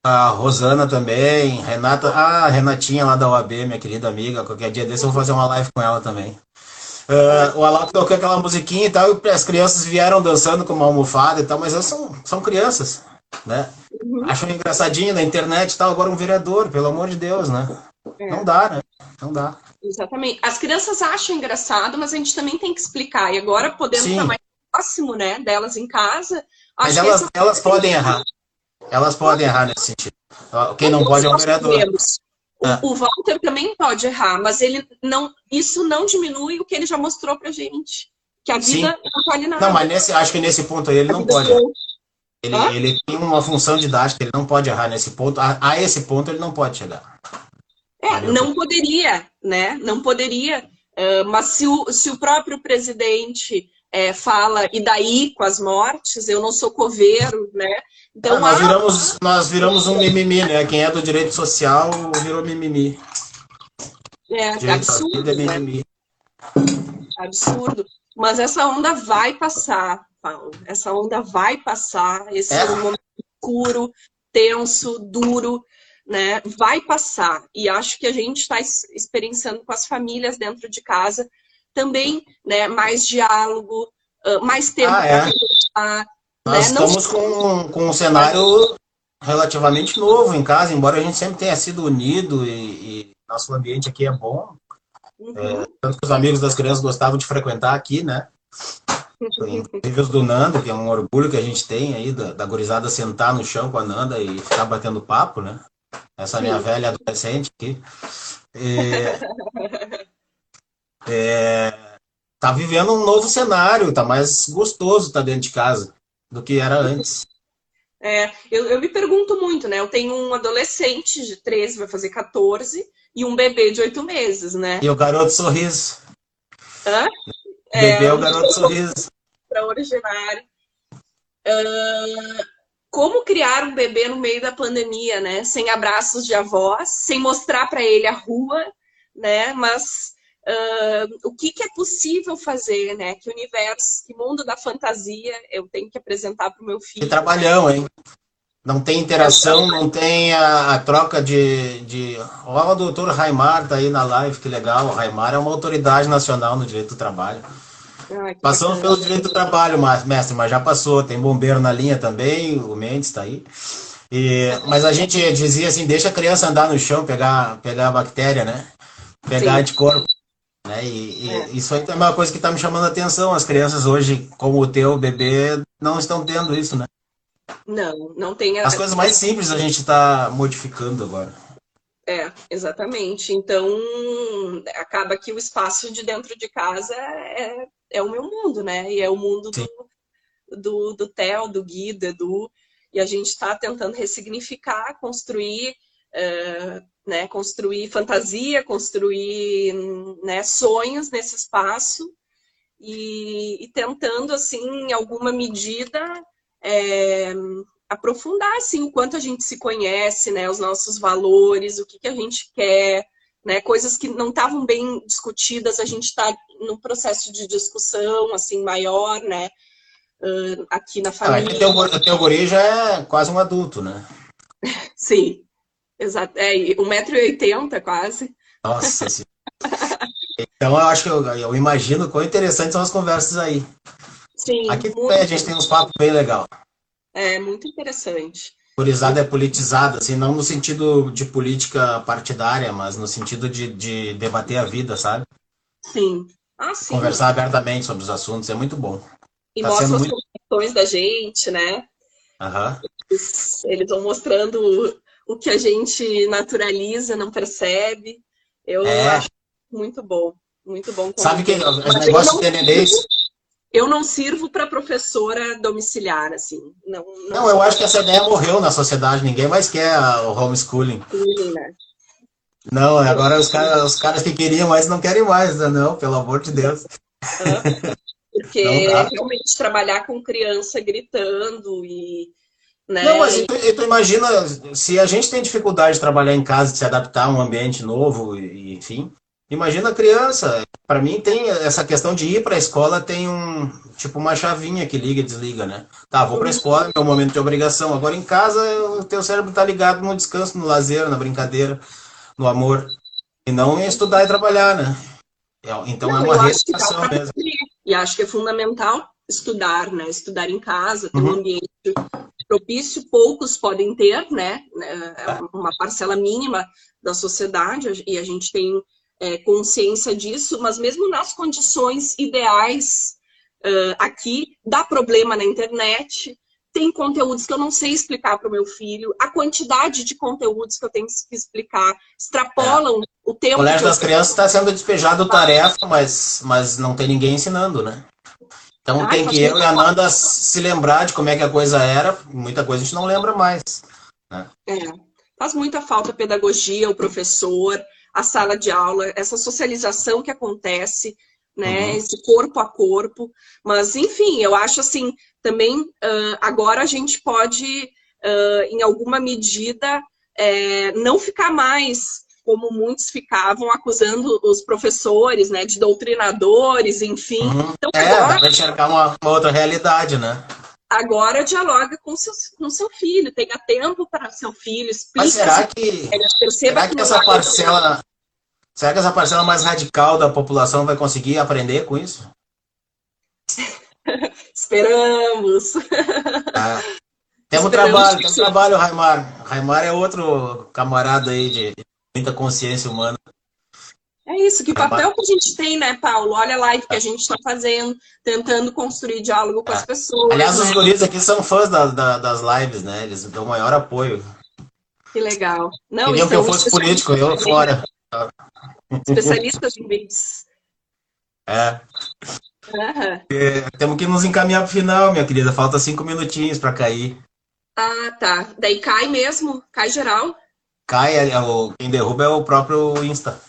A Rosana também, Renata, ah, a Renatinha lá da OAB, minha querida amiga, qualquer dia desse eu vou fazer uma live com ela também. Ah, o Alok tocou aquela musiquinha e tal, e as crianças vieram dançando com uma almofada e tal, mas elas são, são crianças, né? Uhum. Acham engraçadinho na internet e tal, agora um vereador, pelo amor de Deus, né? É. Não dá, né? Não dá. Exatamente. As crianças acham engraçado, mas a gente também tem que explicar. E agora, podendo Sim. estar mais próximo né, delas em casa, Mas elas, elas podem errar. Elas podem errar nesse sentido. Quem não pode é o vereador. podemos. O- É. O, Walter também pode errar, mas ele não, isso não diminui o que ele já mostrou pra gente. Que a vida não vale nada. Não, mas nesse, acho que nesse ponto aí ele A não pode. Ele, Hã? ele tem uma função didática, ele não pode errar nesse ponto. A, a esse ponto ele não pode chegar. É, não poderia, né? Não poderia. eh, mas se o, se o próprio presidente eh, fala, e daí com as mortes, eu não sou coveiro, né? Então, Ah, nós, viramos, nós viramos um mimimi, né? Quem é do direito social virou mimimi. é Direito à absurdo, é né? mimimi. absurdo. Mas essa onda vai passar, Paulo. Essa onda vai passar. Esse É. é um momento escuro, tenso, duro, né? Vai passar. E acho que a gente está experienciando com as famílias dentro de casa também, né? Mais diálogo, mais tempo Ah, é. para conversar. Nós né? Estamos com, com um cenário relativamente novo em casa, embora a gente sempre tenha sido unido e, e nosso ambiente aqui é bom. Uhum. Tanto que os amigos das crianças gostavam de frequentar aqui, né? Inclusive os do Nando, que é um orgulho que a gente tem aí, da, da gurizada sentar no chão com a Nanda e ficar batendo papo, né? Essa minha velha adolescente aqui. E, é, tá vivendo um novo cenário, tá mais gostoso estar tá dentro de casa do que era antes. É, eu, eu me pergunto muito, né? Eu tenho um adolescente de 13, vai fazer 14, e um bebê de 8 meses, né? E o garoto sorriso. Hã? Bebê é o garoto sorriso. Extraordinário. Uh, como criar um bebê no meio da pandemia, né? Sem abraços de avós, sem mostrar para ele a rua, né? Mas uh, o que, que, é possível fazer, né? Que universo, que mundo da fantasia eu tenho que apresentar para o meu filho. Que trabalhão, hein? Não tem interação, não tem a, a troca de, de. Olha o doutor Raimar tá aí na live, que legal. O Raimar é uma autoridade nacional no direito do trabalho. Ah, Passamos bacana. pelo direito do trabalho, mestre, mas já passou. Tem bombeiro na linha também, o Mendes está aí. E, mas a gente dizia assim, deixa a criança andar no chão, pegar, pegar a bactéria, né? Pegar Sim. anticorpo. Né? E, e é. isso aí é uma coisa que está me chamando a atenção. As crianças hoje, como o teu bebê, não estão tendo isso, né? Não, não tem. As coisas mais simples a gente está modificando agora. É, exatamente. Então, acaba que o espaço de dentro de casa é, é o meu mundo, né? E é o mundo do, do, do Theo, do Gui, do Edu. E a gente está tentando ressignificar, construir, uh, né? construir fantasia, construir né? sonhos nesse espaço. E, e tentando, assim, em alguma medida, é, aprofundar assim o quanto a gente se conhece, né, os nossos valores, o que, que a gente quer, né, coisas que não estavam bem discutidas, a gente está num processo de discussão assim maior, né, uh, aqui na família. Ah, o teu guri já é quase um adulto, né? Sim, exato, é 1,80m quase. Nossa Então eu acho que eu, eu imagino quão interessantes são as conversas aí. Sim. Aqui muito... a gente tem uns papos bem legal. É muito interessante. Politizada é politizada, assim, não no sentido de política partidária, mas no sentido de, de debater a vida, sabe? Sim. Ah, sim. Conversar abertamente sobre os assuntos é muito bom. E tá mostra as muito... da gente, né? Uhum. Eles, eles vão mostrando o que a gente naturaliza, não percebe. Eu é. acho muito bom. Muito bom. Sabe que o negócio de nenês eu não sirvo para professora domiciliar, assim. Não, não, não eu acho que essa ideia morreu na sociedade, ninguém mais quer o homeschooling. Sim, né? Não, agora os caras, os caras que queriam mais não querem mais, né? não, pelo amor de Deus. Porque realmente trabalhar com criança gritando e. Né? Não, mas tu, tu, imagina, se a gente tem dificuldade de trabalhar em casa, de se adaptar a um ambiente novo, e, enfim, Imagina a criança. Para mim tem essa questão de ir para a escola tem um tipo uma chavinha que liga e desliga, né? Tá, vou para a escola, é meu momento de obrigação. Agora em casa o teu cérebro tá ligado no descanso, no lazer, na brincadeira, no amor e não em estudar e trabalhar, né? É, então é não, é uma restrição mesmo. E acho que é fundamental estudar, né? Estudar em casa, ter uhum. um ambiente propício, poucos podem ter, né? É uma parcela mínima da sociedade e a gente tem é, consciência disso, mas mesmo nas condições ideais uh, aqui, dá problema na internet, tem conteúdos que eu não sei explicar para o meu filho, a quantidade de conteúdos que eu tenho que explicar extrapolam é. o tempo. O colégio das crianças está sendo despejado tarefa, mas, mas não tem ninguém ensinando, né? Então tem que eu e a Nanda se lembrar de como é que a coisa era, muita coisa a gente não lembra mais. Né? É, faz muita falta a pedagogia, o professor, a sala de aula, essa socialização que acontece, né? Uhum. Esse corpo a corpo. Mas, enfim, eu acho assim, também uh, agora a gente pode, uh, em alguma medida, é, não ficar mais como muitos ficavam acusando os professores, né, de doutrinadores, enfim. Uhum. Então, é, agora... dá para enxergar uma, uma outra realidade, né? agora dialoga com seu, com seu filho, tenha tempo para seu filho, explica. Mas será que, será que, que essa parcela, será que essa parcela mais radical da população vai conseguir aprender com isso? Esperamos. Ah, temos trabalho, temos trabalho, Raimar. Raimar é outro camarada aí de muita consciência humana. É isso, que papel que a gente tem, né, Paulo? Olha a live que a gente está fazendo, tentando construir diálogo com as pessoas. Aliás, né? os guris aqui são fãs da, da, das lives, né? Eles dão maior apoio. Que legal. Não, Queriam que eu fosse político, eu fora. Especialistas em vídeos. É. é. Temos que nos encaminhar para o final, minha querida. Falta cinco minutinhos para cair. Ah, tá. Daí cai mesmo? Cai geral? Cai, é, quem derruba é o próprio Insta.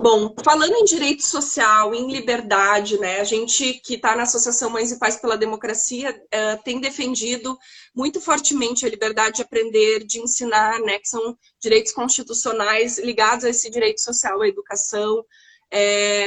Bom, falando em direito social, em liberdade, né? A gente que está na Associação Mães e Pais pela Democracia uh, tem defendido muito fortemente a liberdade de aprender, de ensinar, né? Que são direitos constitucionais ligados a esse direito social, à educação, é,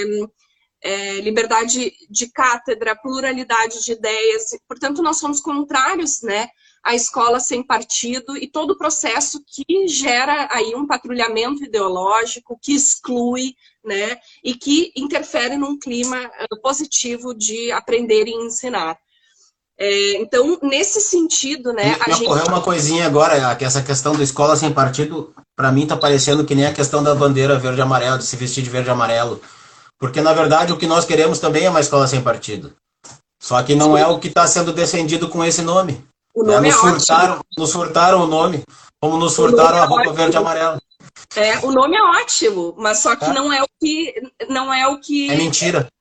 é, liberdade de cátedra, pluralidade de ideias. Portanto, nós somos contrários, né? A escola sem partido e todo o processo que gera aí um patrulhamento ideológico, que exclui, né, e que interfere num clima eh, positivo de aprender e ensinar. É, então, nesse sentido, né, a gente... ocorreu uma coisinha agora, que essa questão da escola sem partido, para mim tá parecendo que nem a questão da bandeira verde e amarelo, de se vestir de verde e amarelo. Porque, na verdade, o que nós queremos também é uma escola sem partido. Só que não é o que está sendo defendido com esse nome. O nome é, nos, é furtaram, ótimo. nos furtaram o nome, como nos furtaram a é roupa ótimo. verde e amarela. É, o nome é ótimo, mas só que é. não é o que não é o que É mentira.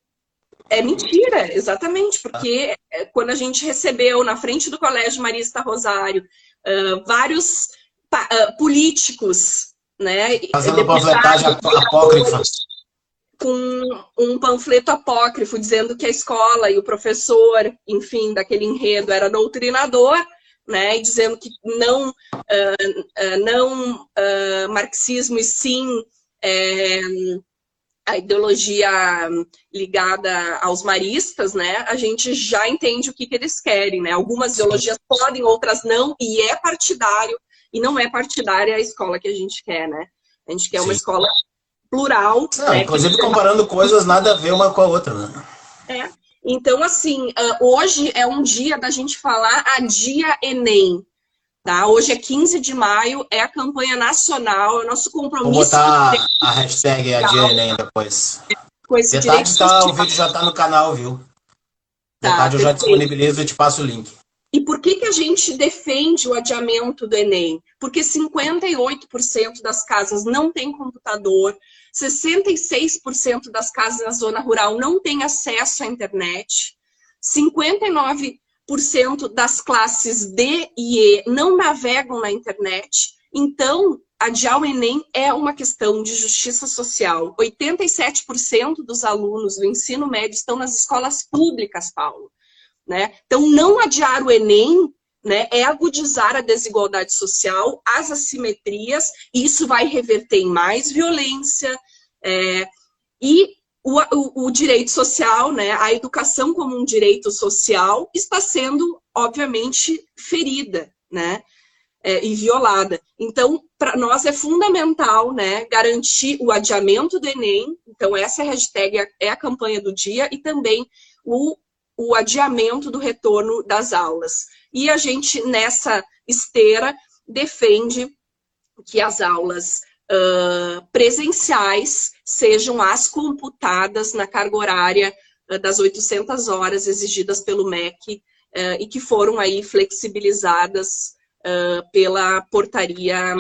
É mentira, exatamente, porque é. quando a gente recebeu na frente do Colégio Marista Rosário uh, vários uh, políticos, né, fazendo panfletagem apócrifa com um panfleto apócrifo dizendo que a escola e o professor, enfim, daquele enredo era doutrinador, né, e dizendo que não, uh, uh, não uh, marxismo e sim é, a ideologia ligada aos maristas, né, a gente já entende o que, que eles querem, né, algumas ideologias podem, outras não, e é partidário, e não é partidária a escola que a gente quer, né, a gente quer Sim. uma escola plural. Não, né, inclusive comparando coisas nada a ver uma com a outra, né? É. Então, assim, ah, hoje é um dia da gente falar a dia Enem. Tá? Hoje é 15 de maio, é a campanha nacional, é o nosso compromisso. Vou botar a hashtag a dia Enem depois. Com esse Detalhe tá, o vídeo já está no canal, viu? Tá, Detalhe eu já disponibilizo e te passo o link. E por que, que a gente defende o adiamento do Enem? Porque 58% das casas não têm computador, 66% das casas na zona rural não têm acesso à internet, 59% das classes D e E não navegam na internet. Então, adiar o Enem é uma questão de justiça social. 87% dos alunos do ensino médio estão nas escolas públicas, Paulo. Né? Então, não adiar o Enem né, é agudizar a desigualdade social, as assimetrias, e isso vai reverter em mais violência, é, e o, o, o, direito social, né, a educação como um direito social, está sendo, obviamente, ferida, né, é, e violada. Então, para nós é fundamental, né, garantir o adiamento do Enem, então essa hashtag é a campanha do dia, e também o o adiamento do retorno das aulas. E a gente, nessa esteira, defende que as aulas uh, presenciais sejam as computadas na carga horária uh, das 800 horas exigidas pelo MEC uh, e que foram aí flexibilizadas pela portaria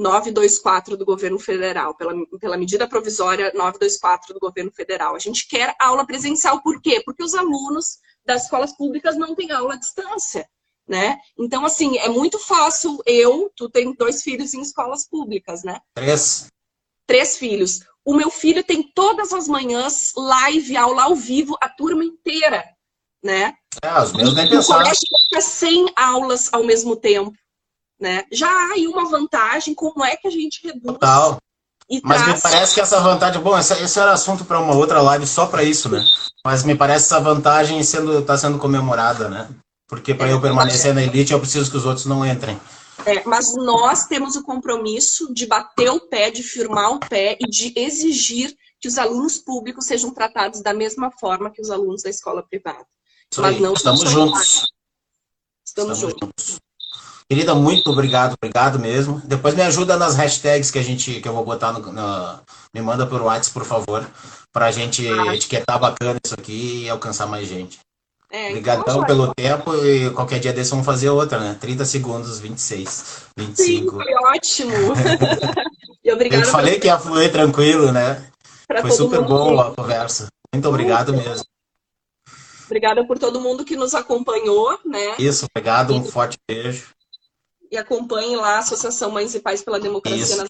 924 do governo federal, pela, pela medida provisória 924 do governo federal. A gente quer aula presencial, por quê? Porque os alunos das escolas públicas não têm aula à distância, né? Então, assim, é muito fácil eu, tu tem dois filhos em escolas públicas, né? Três. Três filhos. O meu filho tem todas as manhãs live, aula ao vivo, a turma inteira, né? É, os meus nem pensar. O colégio fica 100 aulas ao mesmo tempo né? Já há aí uma vantagem, como é que a gente reduz Total. Mas me parece que essa vantagem, bom, esse, esse era assunto para uma outra live só para isso, né? Mas me parece essa vantagem sendo está sendo comemorada, né? Porque para é, eu permanecer na elite, eu preciso que os outros não entrem. É, mas nós temos o compromisso de bater o pé, de firmar o pé e de exigir que os alunos públicos sejam tratados da mesma forma que os alunos da escola privada. Isso mas aí. não estamos juntos. Estamos, estamos juntos. juntos. Querida, muito obrigado, obrigado mesmo. Depois me ajuda nas hashtags que a gente que eu vou botar no, no me manda por WhatsApp, por favor, para a gente ah. etiquetar bacana isso aqui e alcançar mais gente. É, Obrigadão então, pelo tempo e qualquer dia desse vamos fazer outra, né? 30 segundos, 26, 25. Sim, foi ótimo. e obrigado eu falei que ia fluir tranquilo, né? Pra foi super bom a conversa. Muito obrigado mesmo. Obrigada por todo mundo que nos acompanhou, né? Isso, obrigado, um forte beijo. E acompanhe lá a Associação Mães e Pais pela Democracia Isso. nas